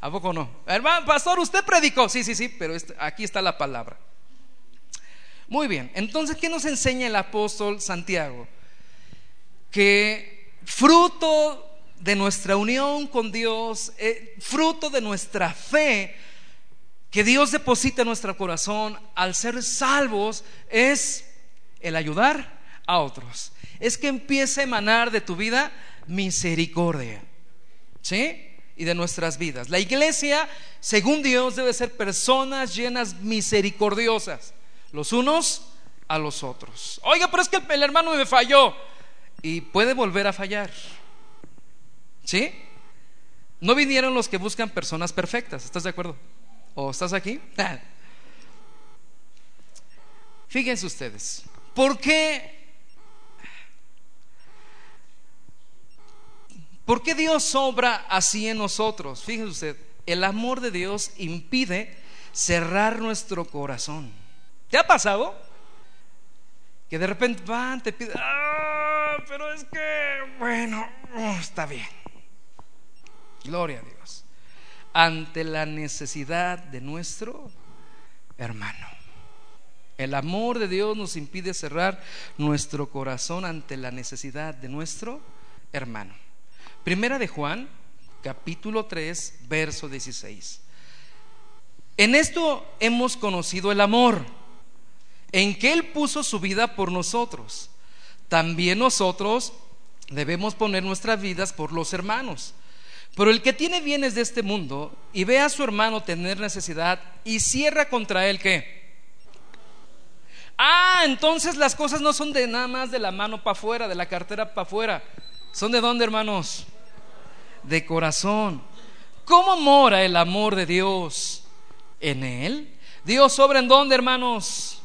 ¿A poco no? Hermano, pastor, usted predicó. Sí, sí, sí, pero este, aquí está la palabra. Muy bien, entonces, ¿qué nos enseña el apóstol Santiago? Que fruto de nuestra unión con Dios, eh, fruto de nuestra fe, que Dios deposita en nuestro corazón al ser salvos, es el ayudar a otros. Es que empiece a emanar de tu vida misericordia. ¿Sí? Y de nuestras vidas. La iglesia, según Dios, debe ser personas llenas misericordiosas, los unos a los otros. Oiga, pero es que el, hermano me falló y puede volver a fallar. ¿Sí? No vinieron los que buscan personas perfectas, ¿estás de acuerdo? ¿O estás aquí? Fíjense ustedes, ¿por qué ¿Por qué Dios obra así en nosotros? Fíjese usted, el amor de Dios impide cerrar nuestro corazón. ¿Te ha pasado? Que de repente van, te piden, ah, pero es que, bueno, está bien. Gloria a Dios. Ante la necesidad de nuestro hermano. El amor de Dios nos impide cerrar nuestro corazón ante la necesidad de nuestro hermano. Primera de Juan, capítulo 3, verso 16. En esto hemos conocido el amor, en que Él puso su vida por nosotros. También nosotros debemos poner nuestras vidas por los hermanos. Pero el que tiene bienes de este mundo y ve a su hermano tener necesidad y cierra contra él, ¿qué? Ah, entonces las cosas no son de nada más de la mano para afuera, de la cartera para afuera. ¿Son de dónde, hermanos? De corazón. ¿Cómo mora el amor de Dios en él? Dios obra en dónde, hermanos?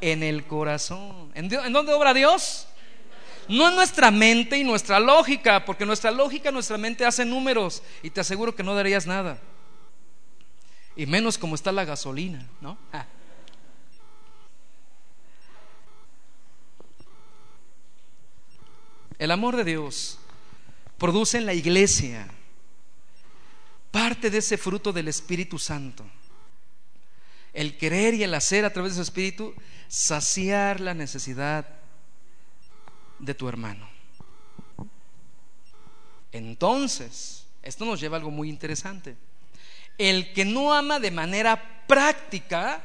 En el corazón. ¿En, dónde obra Dios? No en nuestra mente y nuestra lógica, porque nuestra lógica, nuestra mente hace números y te aseguro que no darías nada. Y menos como está la gasolina, ¿no? El amor de Dios produce en la iglesia parte de ese fruto del Espíritu Santo. El querer y el hacer a través de su Espíritu, saciar la necesidad de tu hermano. Entonces, esto nos lleva a algo muy interesante. El que no ama de manera práctica,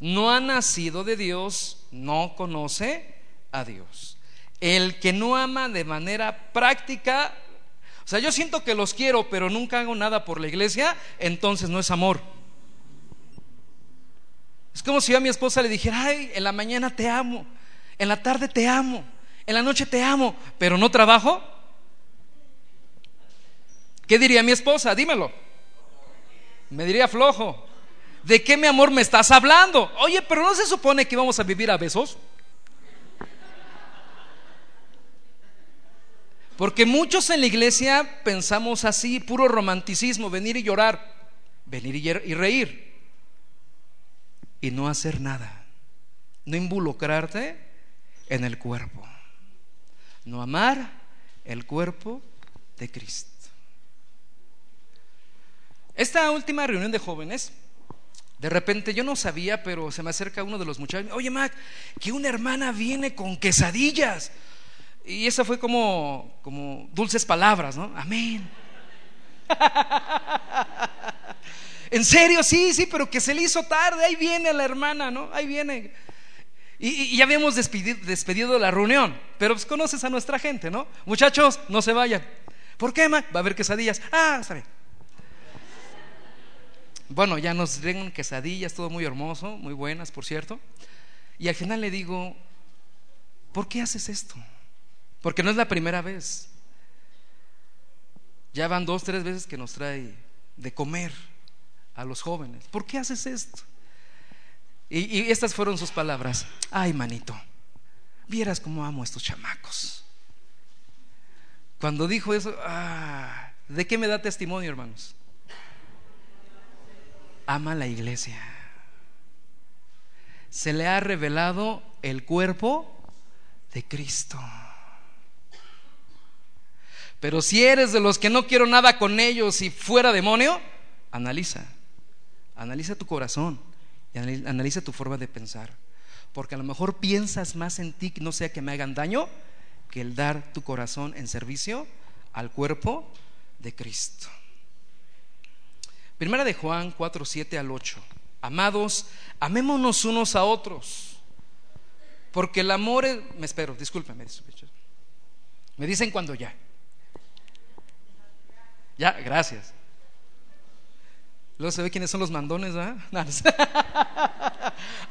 no ha nacido de Dios, no conoce a Dios. El que no ama de manera práctica, o sea, yo siento que los quiero, pero nunca hago nada por la iglesia, entonces no es amor. Es como si yo a mi esposa le dijera, ay, en la mañana te amo, en la tarde te amo, en la noche te amo, pero no trabajo. ¿Qué diría mi esposa? Dímelo. Me diría flojo. ¿De qué mi amor me estás hablando? Oye, pero no se supone que íbamos a vivir a besos. Porque muchos en la iglesia pensamos así, puro romanticismo, venir y llorar, venir y reír y no hacer nada, no involucrarte en el cuerpo, no amar el cuerpo de Cristo. Esta última reunión de jóvenes, de repente yo no sabía, pero se me acerca uno de los muchachos, oye Mac, que una hermana viene con quesadillas. Y esa fue como, como dulces palabras, ¿no? Amén. en serio, sí, sí, pero que se le hizo tarde, ahí viene la hermana, ¿no? Ahí viene. Y, ya habíamos despedido, la reunión, pero pues conoces a nuestra gente, ¿no? Muchachos, no se vayan. ¿Por qué, Ma? Va a haber quesadillas. Ah, está bien. Bueno, ya nos den quesadillas, todo muy hermoso, muy buenas, por cierto. Y al final le digo, ¿por qué haces esto? Porque no es la primera vez. Ya van dos, tres veces que nos trae de comer a los jóvenes. ¿Por qué haces esto? Y, estas fueron sus palabras. Ay, manito, vieras cómo amo a estos chamacos. Cuando dijo eso, ah, ¿de qué me da testimonio, hermanos? Ama la iglesia. Se le ha revelado el cuerpo de Cristo. Pero si eres de los que no quiero nada con ellos y fuera demonio, analiza. Analiza tu corazón y analiza tu forma de pensar. Porque a lo mejor piensas más en ti, no sea que me hagan daño, que el dar tu corazón en servicio al cuerpo de Cristo. Primera de Juan 4, 7 al 8. Amados, amémonos unos a otros. Porque el amor es... Me espero, discúlpeme. Me dicen cuando ya. Ya, gracias. Luego se ve quiénes son los mandones,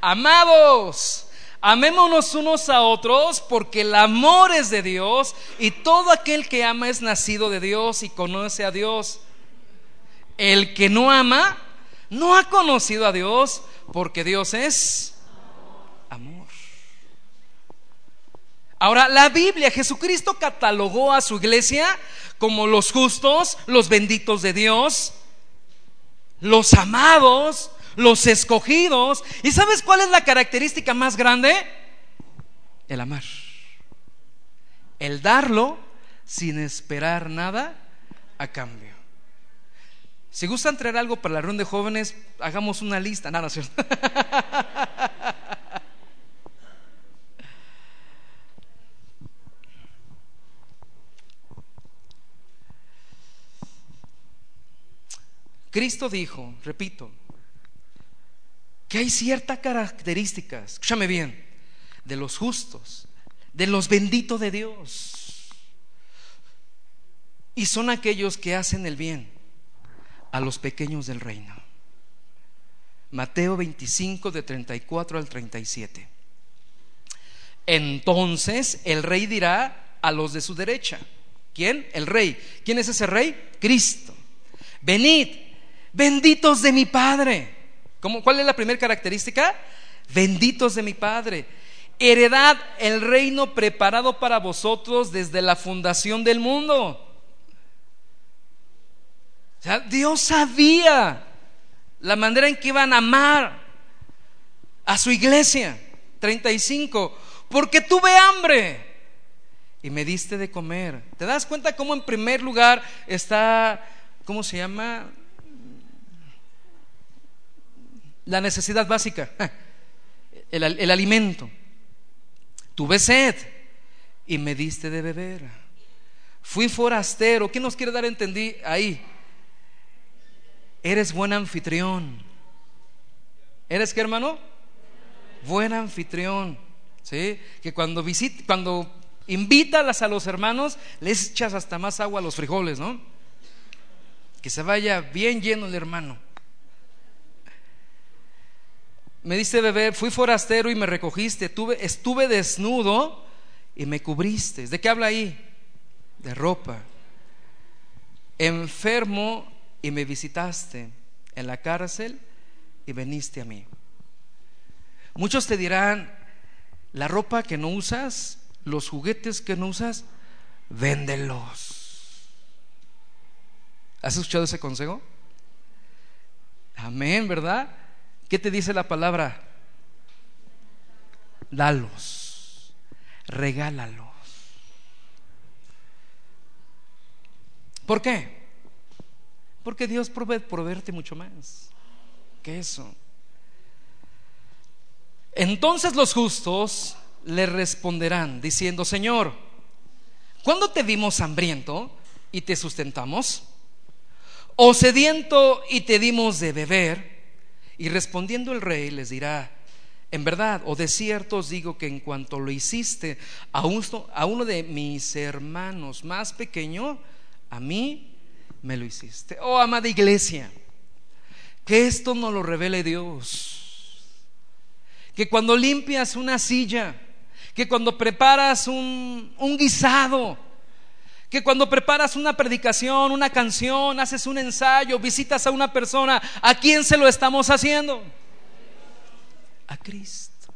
Amados, amémonos unos a otros porque el amor es de Dios y todo aquel que ama es nacido de Dios y conoce a Dios. El que no ama no ha conocido a Dios porque Dios es amor. Ahora, la Biblia, Jesucristo catalogó a su iglesia como los justos, los benditos de Dios, los amados, los escogidos. ¿Y sabes cuál es la característica más grande? El amar. El darlo sin esperar nada a cambio. Si gustan traer algo para la ronda de jóvenes, hagamos una lista. Nada, ¿cierto? Cristo dijo, repito, que hay ciertas características, escúchame bien, de los justos, de los benditos de Dios. Y son aquellos que hacen el bien a los pequeños del reino. Mateo 25 de 34 al 37. Entonces el rey dirá a los de su derecha, ¿quién? El rey. ¿Quién es ese rey? Cristo. Venid benditos de mi Padre. ¿Cómo, ¿Cuál es la primera característica? Benditos de mi Padre. Heredad el reino preparado para vosotros desde la fundación del mundo. Dios sabía la manera en que iban a amar a su iglesia. 35. Porque tuve hambre y me diste de comer. ¿Te das cuenta cómo en primer lugar está, ¿cómo se llama? La necesidad básica, el, el alimento. Tuve sed y me diste de beber. Fui forastero. ¿Qué nos quiere dar a entender ahí? Eres buen anfitrión. ¿Eres qué, hermano? Buen anfitrión. ¿Sí? Que cuando visita, cuando invítalas a los hermanos, les echas hasta más agua a los frijoles, ¿no? Que se vaya bien lleno el hermano. Me dice bebé, fui forastero y me recogiste, Tuve, estuve desnudo y me cubriste. ¿De qué habla ahí? De ropa. Enfermo y me visitaste en la cárcel y veniste a mí. Muchos te dirán, la ropa que no usas, los juguetes que no usas, véndelos. ¿Has escuchado ese consejo? Amén, ¿verdad? ¿Qué te dice la palabra? Dalos, regálalos. ¿Por qué? Porque Dios provee proveerte mucho más que eso. Entonces los justos le responderán diciendo, Señor, ¿cuándo te vimos hambriento y te sustentamos? ¿O sediento y te dimos de beber? Y respondiendo el rey les dirá, en verdad o de cierto os digo que en cuanto lo hiciste a uno, de mis hermanos más pequeño, a mí me lo hiciste. Oh, amada iglesia, que esto no lo revele Dios. Que cuando limpias una silla, que cuando preparas un guisado, que cuando preparas una predicación, una canción, haces un ensayo, visitas a una persona, ¿a quién se lo estamos haciendo? A Cristo.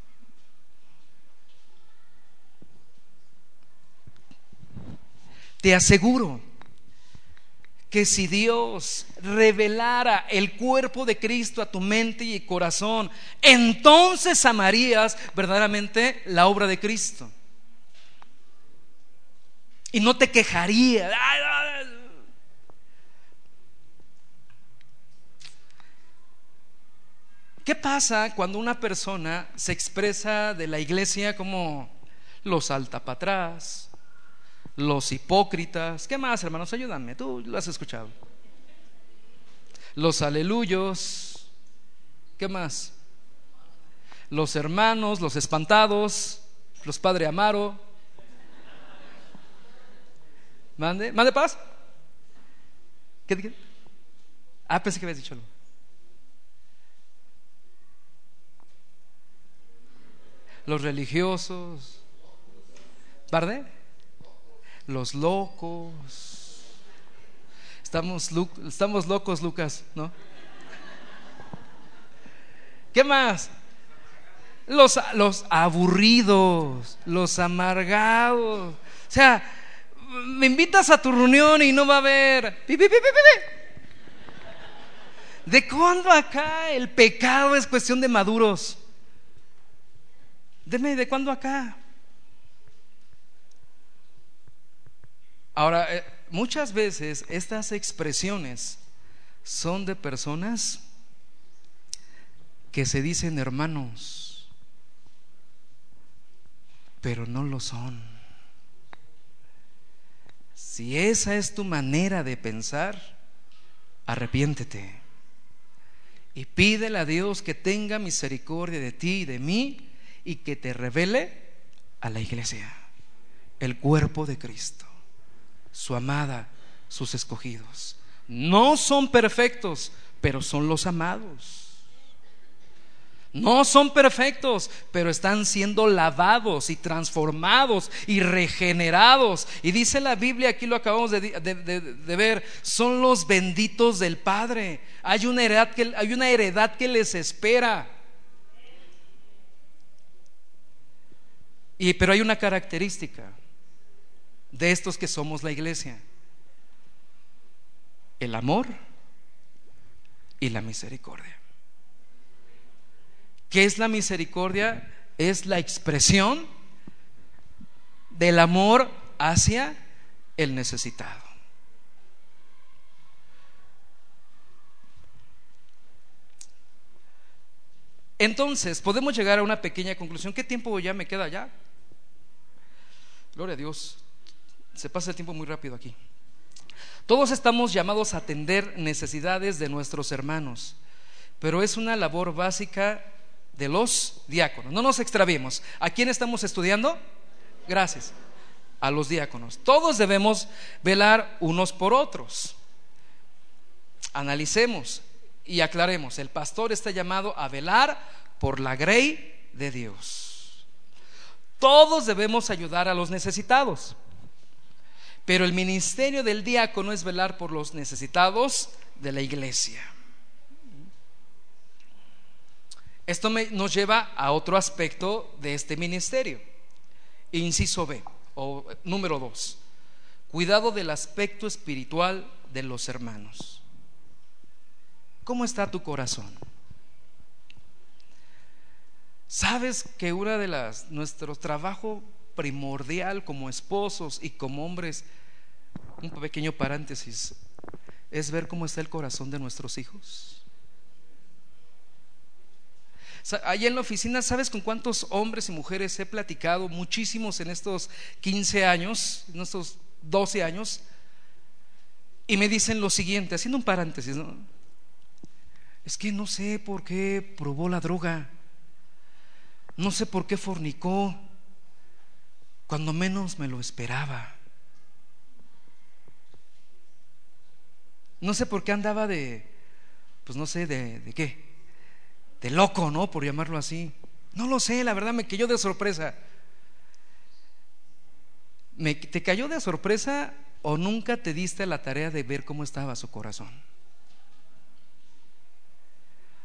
Te aseguro que si Dios revelara el cuerpo de Cristo a tu mente y corazón, entonces amarías verdaderamente la obra de Cristo. Y no te quejarías. ¿Qué pasa cuando una persona se expresa de la iglesia como lo salta para atrás, los hipócritas. ¿Qué más, hermanos? Ayúdame, tú lo has escuchado. Los aleluyos. ¿Qué más? Los hermanos, los espantados, los padre Amaro. Mande, mande paz. ¿Qué, qué? Ah, pensé que habías dicho algo. Los religiosos. ¿Barde? los locos. Estamos, estamos locos, Lucas, ¿no? ¿Qué más? Los, los aburridos, los amargados. O sea, me invitas a tu reunión y no va a haber... ¿De cuándo acá el pecado es cuestión de maduros? Deme, ¿de cuándo acá? Ahora, eh, muchas veces estas expresiones son de personas que se dicen hermanos, pero no lo son. Si esa es tu manera de pensar, arrepiéntete y pídele a Dios que tenga misericordia de ti y de mí y que te revele a la iglesia, el cuerpo de Cristo su amada, sus escogidos. No son perfectos, pero son los amados. No son perfectos, pero están siendo lavados y transformados y regenerados. Y dice la Biblia, aquí lo acabamos de, ver, son los benditos del Padre. Hay una, heredad que, hay una heredad que les espera. Y, pero hay una característica de estos que somos la iglesia. El amor y la misericordia. ¿Qué es la misericordia? Es la expresión del amor hacia el necesitado. Entonces, podemos llegar a una pequeña conclusión. ¿Qué tiempo ya me queda ya? Gloria a Dios. Se pasa el tiempo muy rápido aquí. Todos estamos llamados a atender necesidades de nuestros hermanos, pero es una labor básica de los diáconos. No nos extraviemos. ¿A quién estamos estudiando? Gracias. A los diáconos. Todos debemos velar unos por otros. Analicemos y aclaremos. El pastor está llamado a velar por la grey de Dios. Todos debemos ayudar a los necesitados. Pero el ministerio del diácono es velar por los necesitados de la iglesia. Esto nos lleva a otro aspecto de este ministerio. Inciso B, o número 2. Cuidado del aspecto espiritual de los hermanos. ¿Cómo está tu corazón? ¿Sabes que una de las nuestro trabajo primordial como esposos y como hombres, un pequeño paréntesis, es ver cómo está el corazón de nuestros hijos. Allí en la oficina, ¿sabes con cuántos hombres y mujeres he platicado? Muchísimos en estos 15 años, en estos 12 años. Y me dicen lo siguiente, haciendo un paréntesis, ¿no? Es que no sé por qué probó la droga. No sé por qué fornicó cuando menos me lo esperaba. No sé por qué andaba de, pues no sé, de, de qué, de loco, ¿no? Por llamarlo así. No lo sé, la verdad me cayó de sorpresa. ¿Me, ¿Te cayó de sorpresa o nunca te diste la tarea de ver cómo estaba su corazón?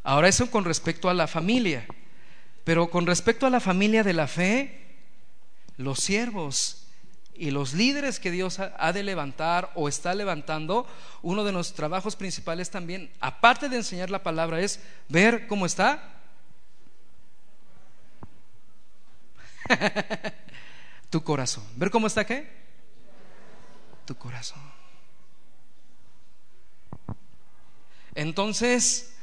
Ahora eso con respecto a la familia, pero con respecto a la familia de la fe, los siervos y los líderes que Dios ha de levantar o está levantando, uno de los trabajos principales también, aparte de enseñar la palabra, es ver cómo está. tu corazón. ¿Ver cómo está qué? Tu corazón. Entonces,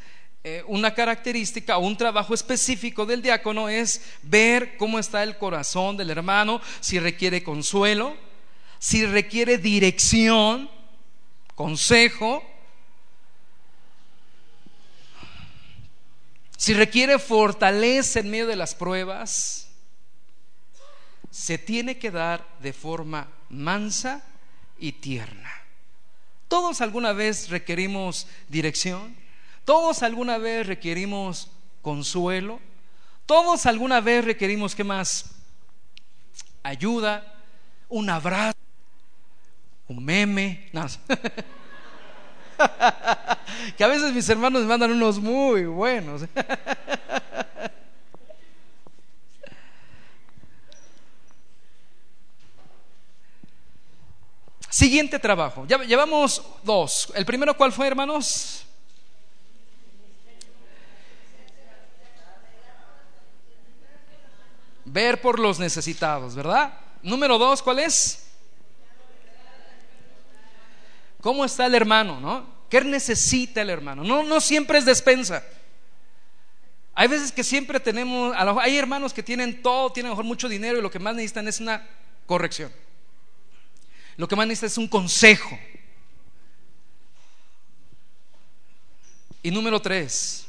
eh, una característica o un trabajo específico del diácono es ver cómo está el corazón del hermano, si requiere consuelo, si requiere dirección, consejo, si requiere fortaleza en medio de las pruebas, se tiene que dar de forma mansa y tierna. Todos alguna vez requerimos dirección, todos alguna vez requerimos consuelo. Todos alguna vez requerimos, ¿qué más? Ayuda, un abrazo, un meme. que a veces mis hermanos me mandan unos muy buenos. Siguiente trabajo. Ya llevamos dos. El primero, ¿cuál fue, hermanos? Ver por los necesitados, ¿verdad? Número dos, ¿cuál es? ¿Cómo está el hermano, no? ¿Qué necesita el hermano? No, no siempre es despensa. Hay veces que siempre tenemos, hay hermanos que tienen todo, tienen mejor mucho dinero y lo que más necesitan es una corrección. Lo que más necesitan es un consejo. Y número tres,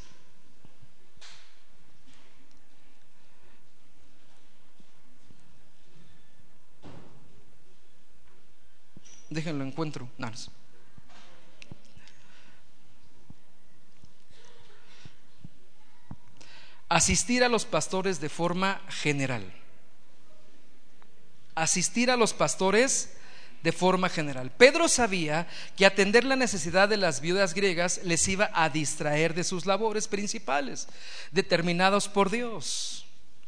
Déjenlo encuentro. Asistir a los pastores de forma general. Asistir a los pastores de forma general. Pedro sabía que atender la necesidad de las viudas griegas les iba a distraer de sus labores principales, determinados por Dios,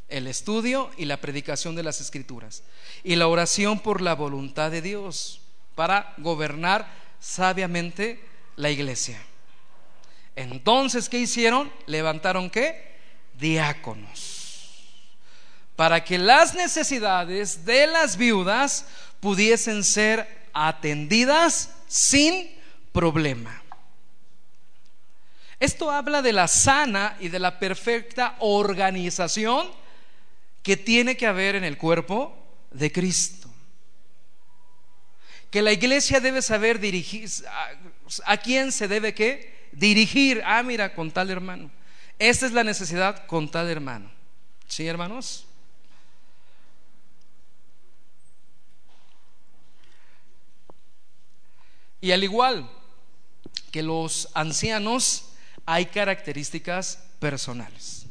el estudio y la predicación de las escrituras, y la oración por la voluntad de Dios para gobernar sabiamente la iglesia. Entonces, ¿qué hicieron? Levantaron qué? Diáconos. Para que las necesidades de las viudas pudiesen ser atendidas sin problema. Esto habla de la sana y de la perfecta organización que tiene que haber en el cuerpo de Cristo. Que la iglesia debe saber dirigir, a, quién se debe que dirigir. Ah, mira, con tal hermano. Esta es la necesidad con tal hermano. ¿Sí, hermanos? Y al igual que los ancianos, hay características personales.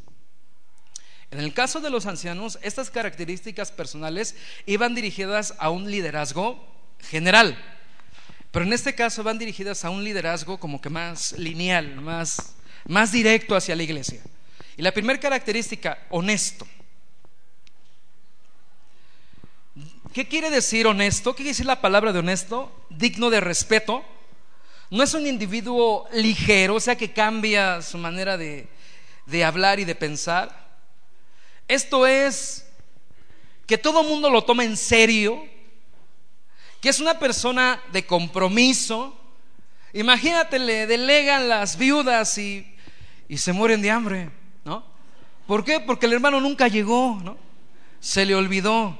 En el caso de los ancianos, estas características personales iban dirigidas a un liderazgo general, pero en este caso van dirigidas a un liderazgo como que más lineal, más, más directo hacia la iglesia. Y la primera característica, honesto. ¿Qué quiere decir honesto? ¿Qué quiere decir la palabra de honesto? Digno de respeto. No es un individuo ligero, o sea que cambia su manera de, de hablar y de pensar. Esto es que todo mundo lo toma en serio, que es una persona de compromiso. Imagínate, le delegan las viudas y, y se mueren de hambre, ¿no? ¿Por qué? Porque el hermano nunca llegó, ¿no? Se le olvidó.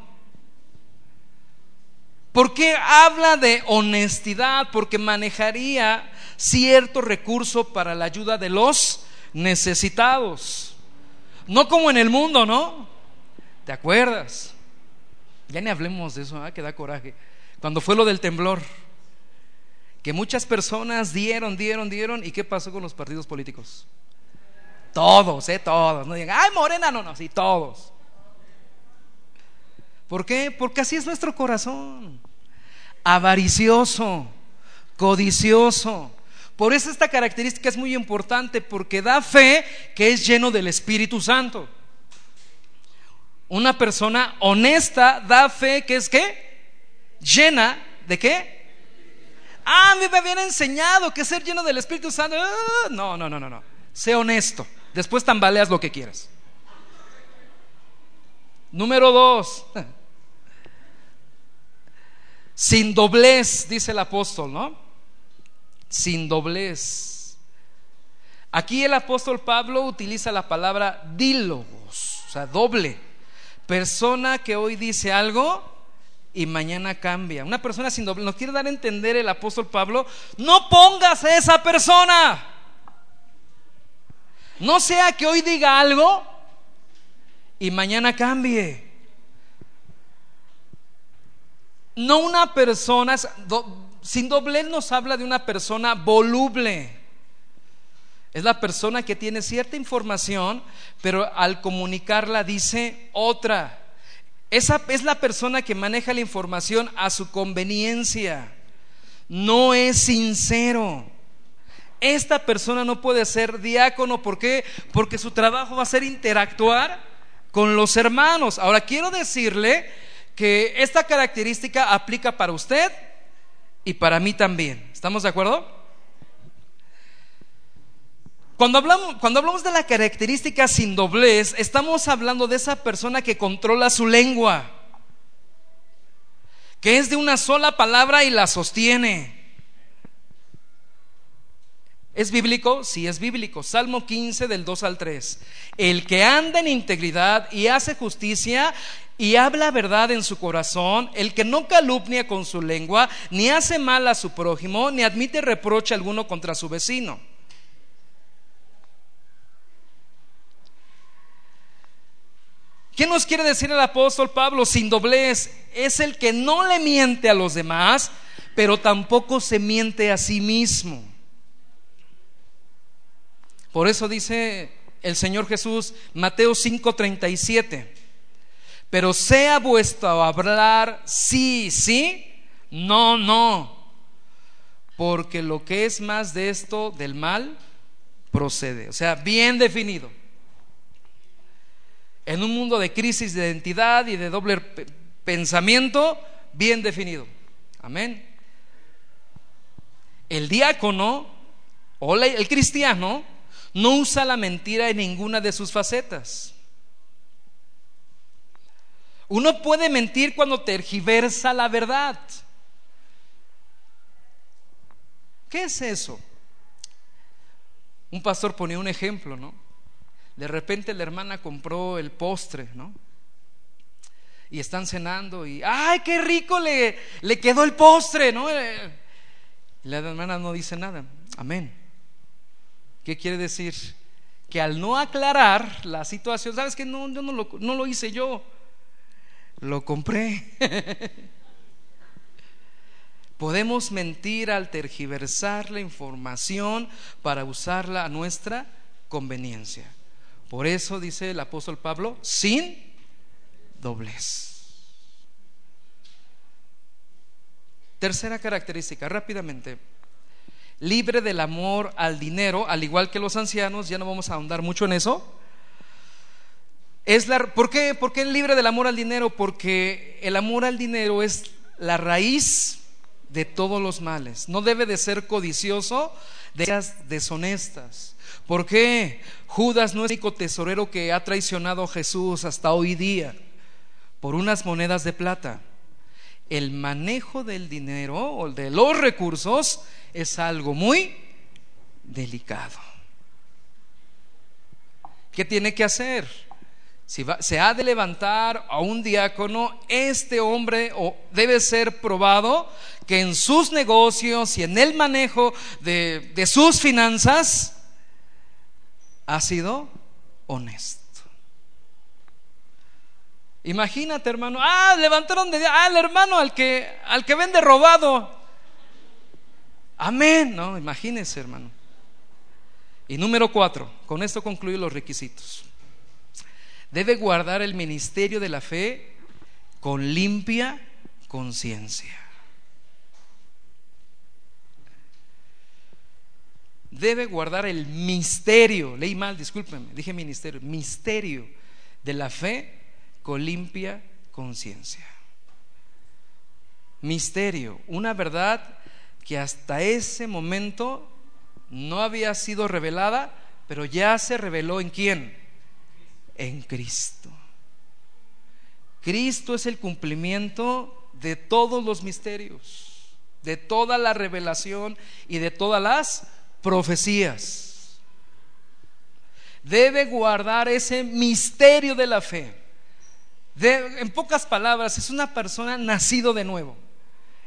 ¿Por qué habla de honestidad? Porque manejaría cierto recurso para la ayuda de los necesitados. No como en el mundo, ¿no? ¿Te acuerdas? Ya ni hablemos de eso, ¿eh? que da coraje. Cuando fue lo del temblor, que muchas personas dieron, dieron, dieron, ¿y qué pasó con los partidos políticos? Todos, ¿eh? Todos. No digan, ay, Morena, no, no, sí, todos. ¿Por qué? Porque así es nuestro corazón. Avaricioso, codicioso, por eso esta característica es muy importante porque da fe que es lleno del Espíritu Santo. Una persona honesta da fe que es qué? Llena de qué? Ah, me habían enseñado que ser lleno del Espíritu Santo. Ah, no, no, no, no, no. Sé honesto. Después tambaleas lo que quieras. Número dos. Sin doblez, dice el apóstol, ¿no? sin doblez. Aquí el apóstol Pablo utiliza la palabra dílogos, o sea, doble. Persona que hoy dice algo y mañana cambia. Una persona sin doble. Nos quiere dar a entender el apóstol Pablo, no pongas a esa persona. No sea que hoy diga algo y mañana cambie. No una persona, sin doblez nos habla de una persona voluble. Es la persona que tiene cierta información, pero al comunicarla dice otra. Esa es la persona que maneja la información a su conveniencia. No es sincero. Esta persona no puede ser diácono. ¿Por qué? Porque su trabajo va a ser interactuar con los hermanos. Ahora quiero decirle que esta característica aplica para usted y para mí también. ¿Estamos de acuerdo? Cuando hablamos, cuando hablamos de la característica sin doblez, estamos hablando de esa persona que controla su lengua, que es de una sola palabra y la sostiene. ¿Es bíblico? Sí, es bíblico. Salmo 15 del 2 al 3. El que anda en integridad y hace justicia y habla verdad en su corazón, el que no calumnia con su lengua, ni hace mal a su prójimo, ni admite reproche alguno contra su vecino. ¿Qué nos quiere decir el apóstol Pablo? Sin doblez, es el que no le miente a los demás, pero tampoco se miente a sí mismo. Por eso dice el Señor Jesús, Mateo 5:37. Pero sea vuestro hablar sí, sí, no, no. Porque lo que es más de esto, del mal, procede. O sea, bien definido. En un mundo de crisis de identidad y de doble pensamiento, bien definido. Amén. El diácono o el cristiano no usa la mentira en ninguna de sus facetas. Uno puede mentir cuando tergiversa la verdad. ¿Qué es eso? Un pastor ponía un ejemplo, ¿no? De repente la hermana compró el postre, ¿no? Y están cenando y, ¡ay, qué rico le, le quedó el postre, ¿no? Eh, la hermana no dice nada. Amén. ¿Qué quiere decir? Que al no aclarar la situación, ¿sabes que No, yo no lo, no lo hice yo, lo compré. Podemos mentir al tergiversar la información para usarla a nuestra conveniencia. Por eso dice el apóstol Pablo, sin doblez. Tercera característica, rápidamente. Libre del amor al dinero, al igual que los ancianos, ya no vamos a ahondar mucho en eso. Es la, ¿por, qué? ¿Por qué libre del amor al dinero? Porque el amor al dinero es la raíz de todos los males. No debe de ser codicioso de ellas deshonestas. ¿Por qué? Judas no es el único tesorero que ha traicionado a Jesús hasta hoy día por unas monedas de plata. El manejo del dinero o de los recursos es algo muy delicado. ¿Qué tiene que hacer? Si se ha de levantar a un diácono, este hombre debe ser probado que en sus negocios y en el manejo de, de sus finanzas ha sido honesto. Imagínate, hermano. Ah, levantaron de ah, el hermano al que al que vende robado. Amén. No, imagínese, hermano. Y número cuatro, con esto concluyo los requisitos. Debe guardar el ministerio de la fe con limpia conciencia. Debe guardar el misterio, leí mal, discúlpenme, dije ministerio, misterio de la fe con limpia conciencia. Misterio, una verdad que hasta ese momento no había sido revelada, pero ya se reveló en quién? En Cristo. Cristo es el cumplimiento de todos los misterios, de toda la revelación y de todas las profecías. Debe guardar ese misterio de la fe en pocas palabras, es una persona nacido de nuevo.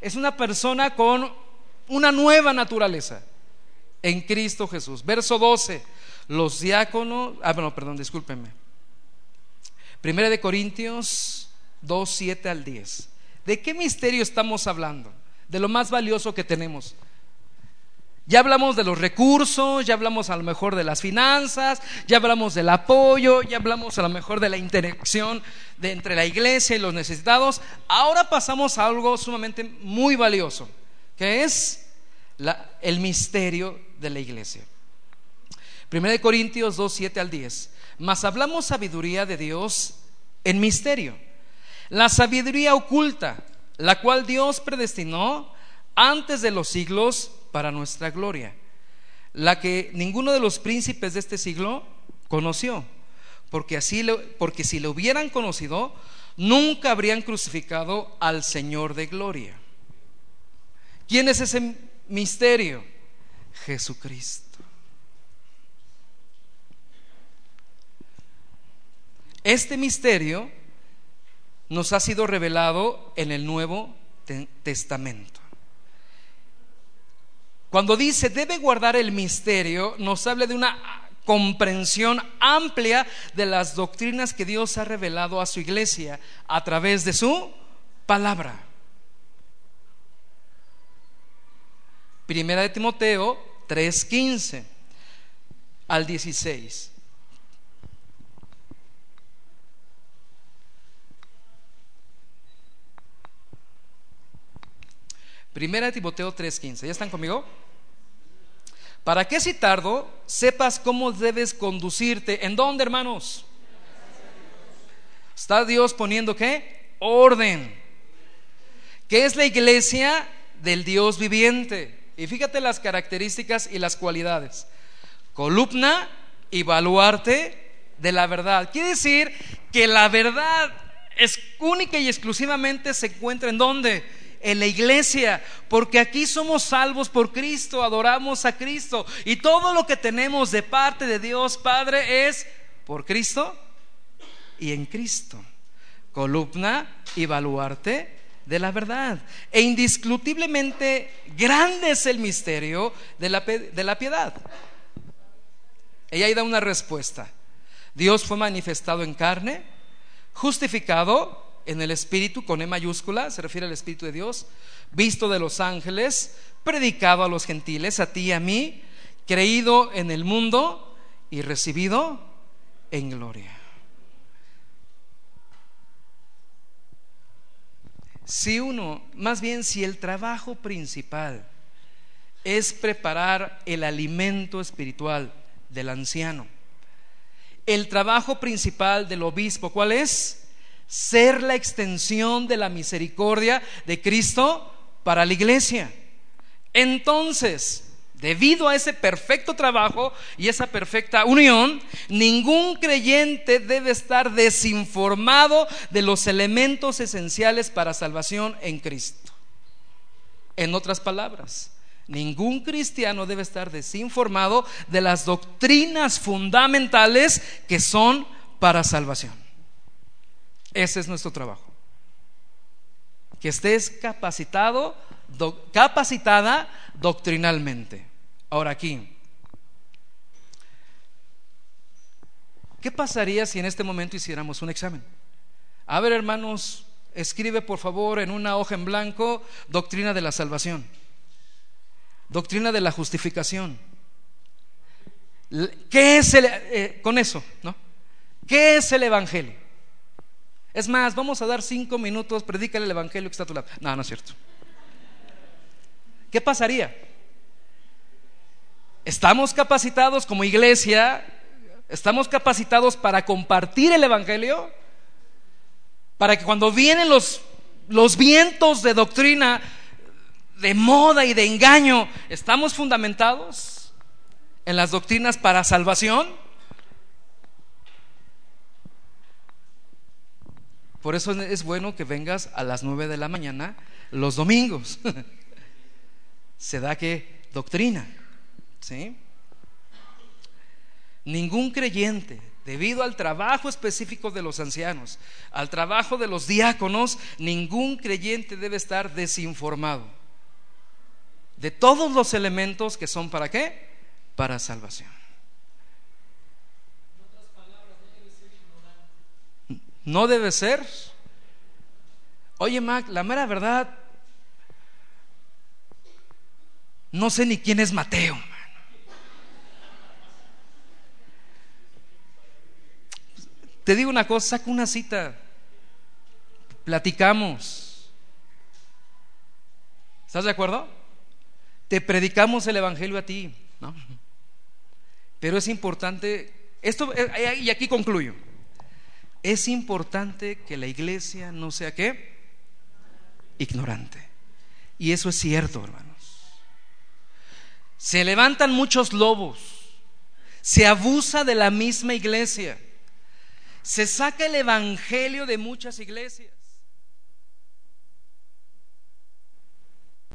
Es una persona con una nueva naturaleza en Cristo Jesús. Verso 12. Los diáconos, ah, bueno, perdón, discúlpenme. Primera de Corintios 2, 7 al 10. ¿De qué misterio estamos hablando? De lo más valioso que tenemos. Ya hablamos de los recursos, ya hablamos a lo mejor de las finanzas, ya hablamos del apoyo, ya hablamos a lo mejor de la interacción de entre la iglesia y los necesitados. Ahora pasamos a algo sumamente muy valioso, que es el misterio de la iglesia. 1 Corintios 2, 7 al 10. Mas hablamos sabiduría de Dios en misterio. La sabiduría oculta, la cual Dios predestinó antes de los siglos para nuestra gloria, la que ninguno de los príncipes de este siglo conoció, porque así porque si lo hubieran conocido, nunca habrían crucificado al Señor de gloria. ¿Quién es ese misterio? Jesucristo. Este misterio nos ha sido revelado en el Nuevo Testamento. Cuando dice debe guardar el misterio, nos habla de una comprensión amplia de las doctrinas que Dios ha revelado a su iglesia a través de su palabra. Primera de Timoteo 3:15 al 16. Primera de Timoteo 3:15. ¿Ya están conmigo? Para que si tardo, sepas cómo debes conducirte. ¿En dónde, hermanos? Está Dios poniendo qué? Orden. ¿Qué es la iglesia del Dios viviente? Y fíjate las características y las cualidades. Columna y baluarte de la verdad. Quiere decir que la verdad es única y exclusivamente se encuentra en dónde? En la iglesia, porque aquí somos salvos por Cristo, adoramos a Cristo y todo lo que tenemos de parte de Dios Padre es por Cristo y en Cristo. Columna y baluarte de la verdad. E indiscutiblemente grande es el misterio de la, de la piedad. Ella ahí da una respuesta. Dios fue manifestado en carne, justificado en el Espíritu con E mayúscula, se refiere al Espíritu de Dios, visto de los ángeles, predicado a los gentiles, a ti y a mí, creído en el mundo y recibido en gloria. Si uno, más bien si el trabajo principal es preparar el alimento espiritual del anciano, el trabajo principal del obispo, ¿cuál es? Ser la extensión de la misericordia de Cristo para la iglesia. Entonces, Debido a ese perfecto trabajo y esa perfecta unión, ningún creyente debe estar desinformado de los elementos esenciales para salvación en Cristo. En otras palabras, ningún cristiano debe estar desinformado de las doctrinas fundamentales que son para salvación. Ese es nuestro trabajo. Que estés capacitado, capacitada doctrinalmente. Ahora aquí, ¿qué pasaría si en este momento hiciéramos un examen? A ver, hermanos, escribe por favor en una hoja en blanco doctrina de la salvación, doctrina de la justificación. ¿Qué es el, eh, con eso, no? ¿Qué es el evangelio? Es más, vamos a dar cinco minutos, predícale el evangelio que está a tu lado. No, no es cierto. ¿Qué pasaría? ¿Estamos capacitados como iglesia? ¿Estamos capacitados para compartir el Evangelio? Para que cuando vienen los, los vientos de doctrina, de moda y de engaño, ¿estamos fundamentados en las doctrinas para salvación? Por eso es bueno que vengas a las nueve de la mañana los domingos. Se da que doctrina. ¿Sí? Ningún creyente, debido al trabajo específico de los ancianos, al trabajo de los diáconos, ningún creyente debe estar desinformado de todos los elementos que son para qué? Para salvación. No debe ser. Oye, Mac, la mera verdad, no sé ni quién es Mateo. Te digo una cosa, saca una cita, platicamos. ¿Estás de acuerdo? Te predicamos el Evangelio a ti, ¿no? Pero es importante, esto, eh, y aquí concluyo, es importante que la iglesia no sea qué? Ignorante. Y eso es cierto, hermanos. Se levantan muchos lobos, se abusa de la misma iglesia se saca el evangelio de muchas iglesias.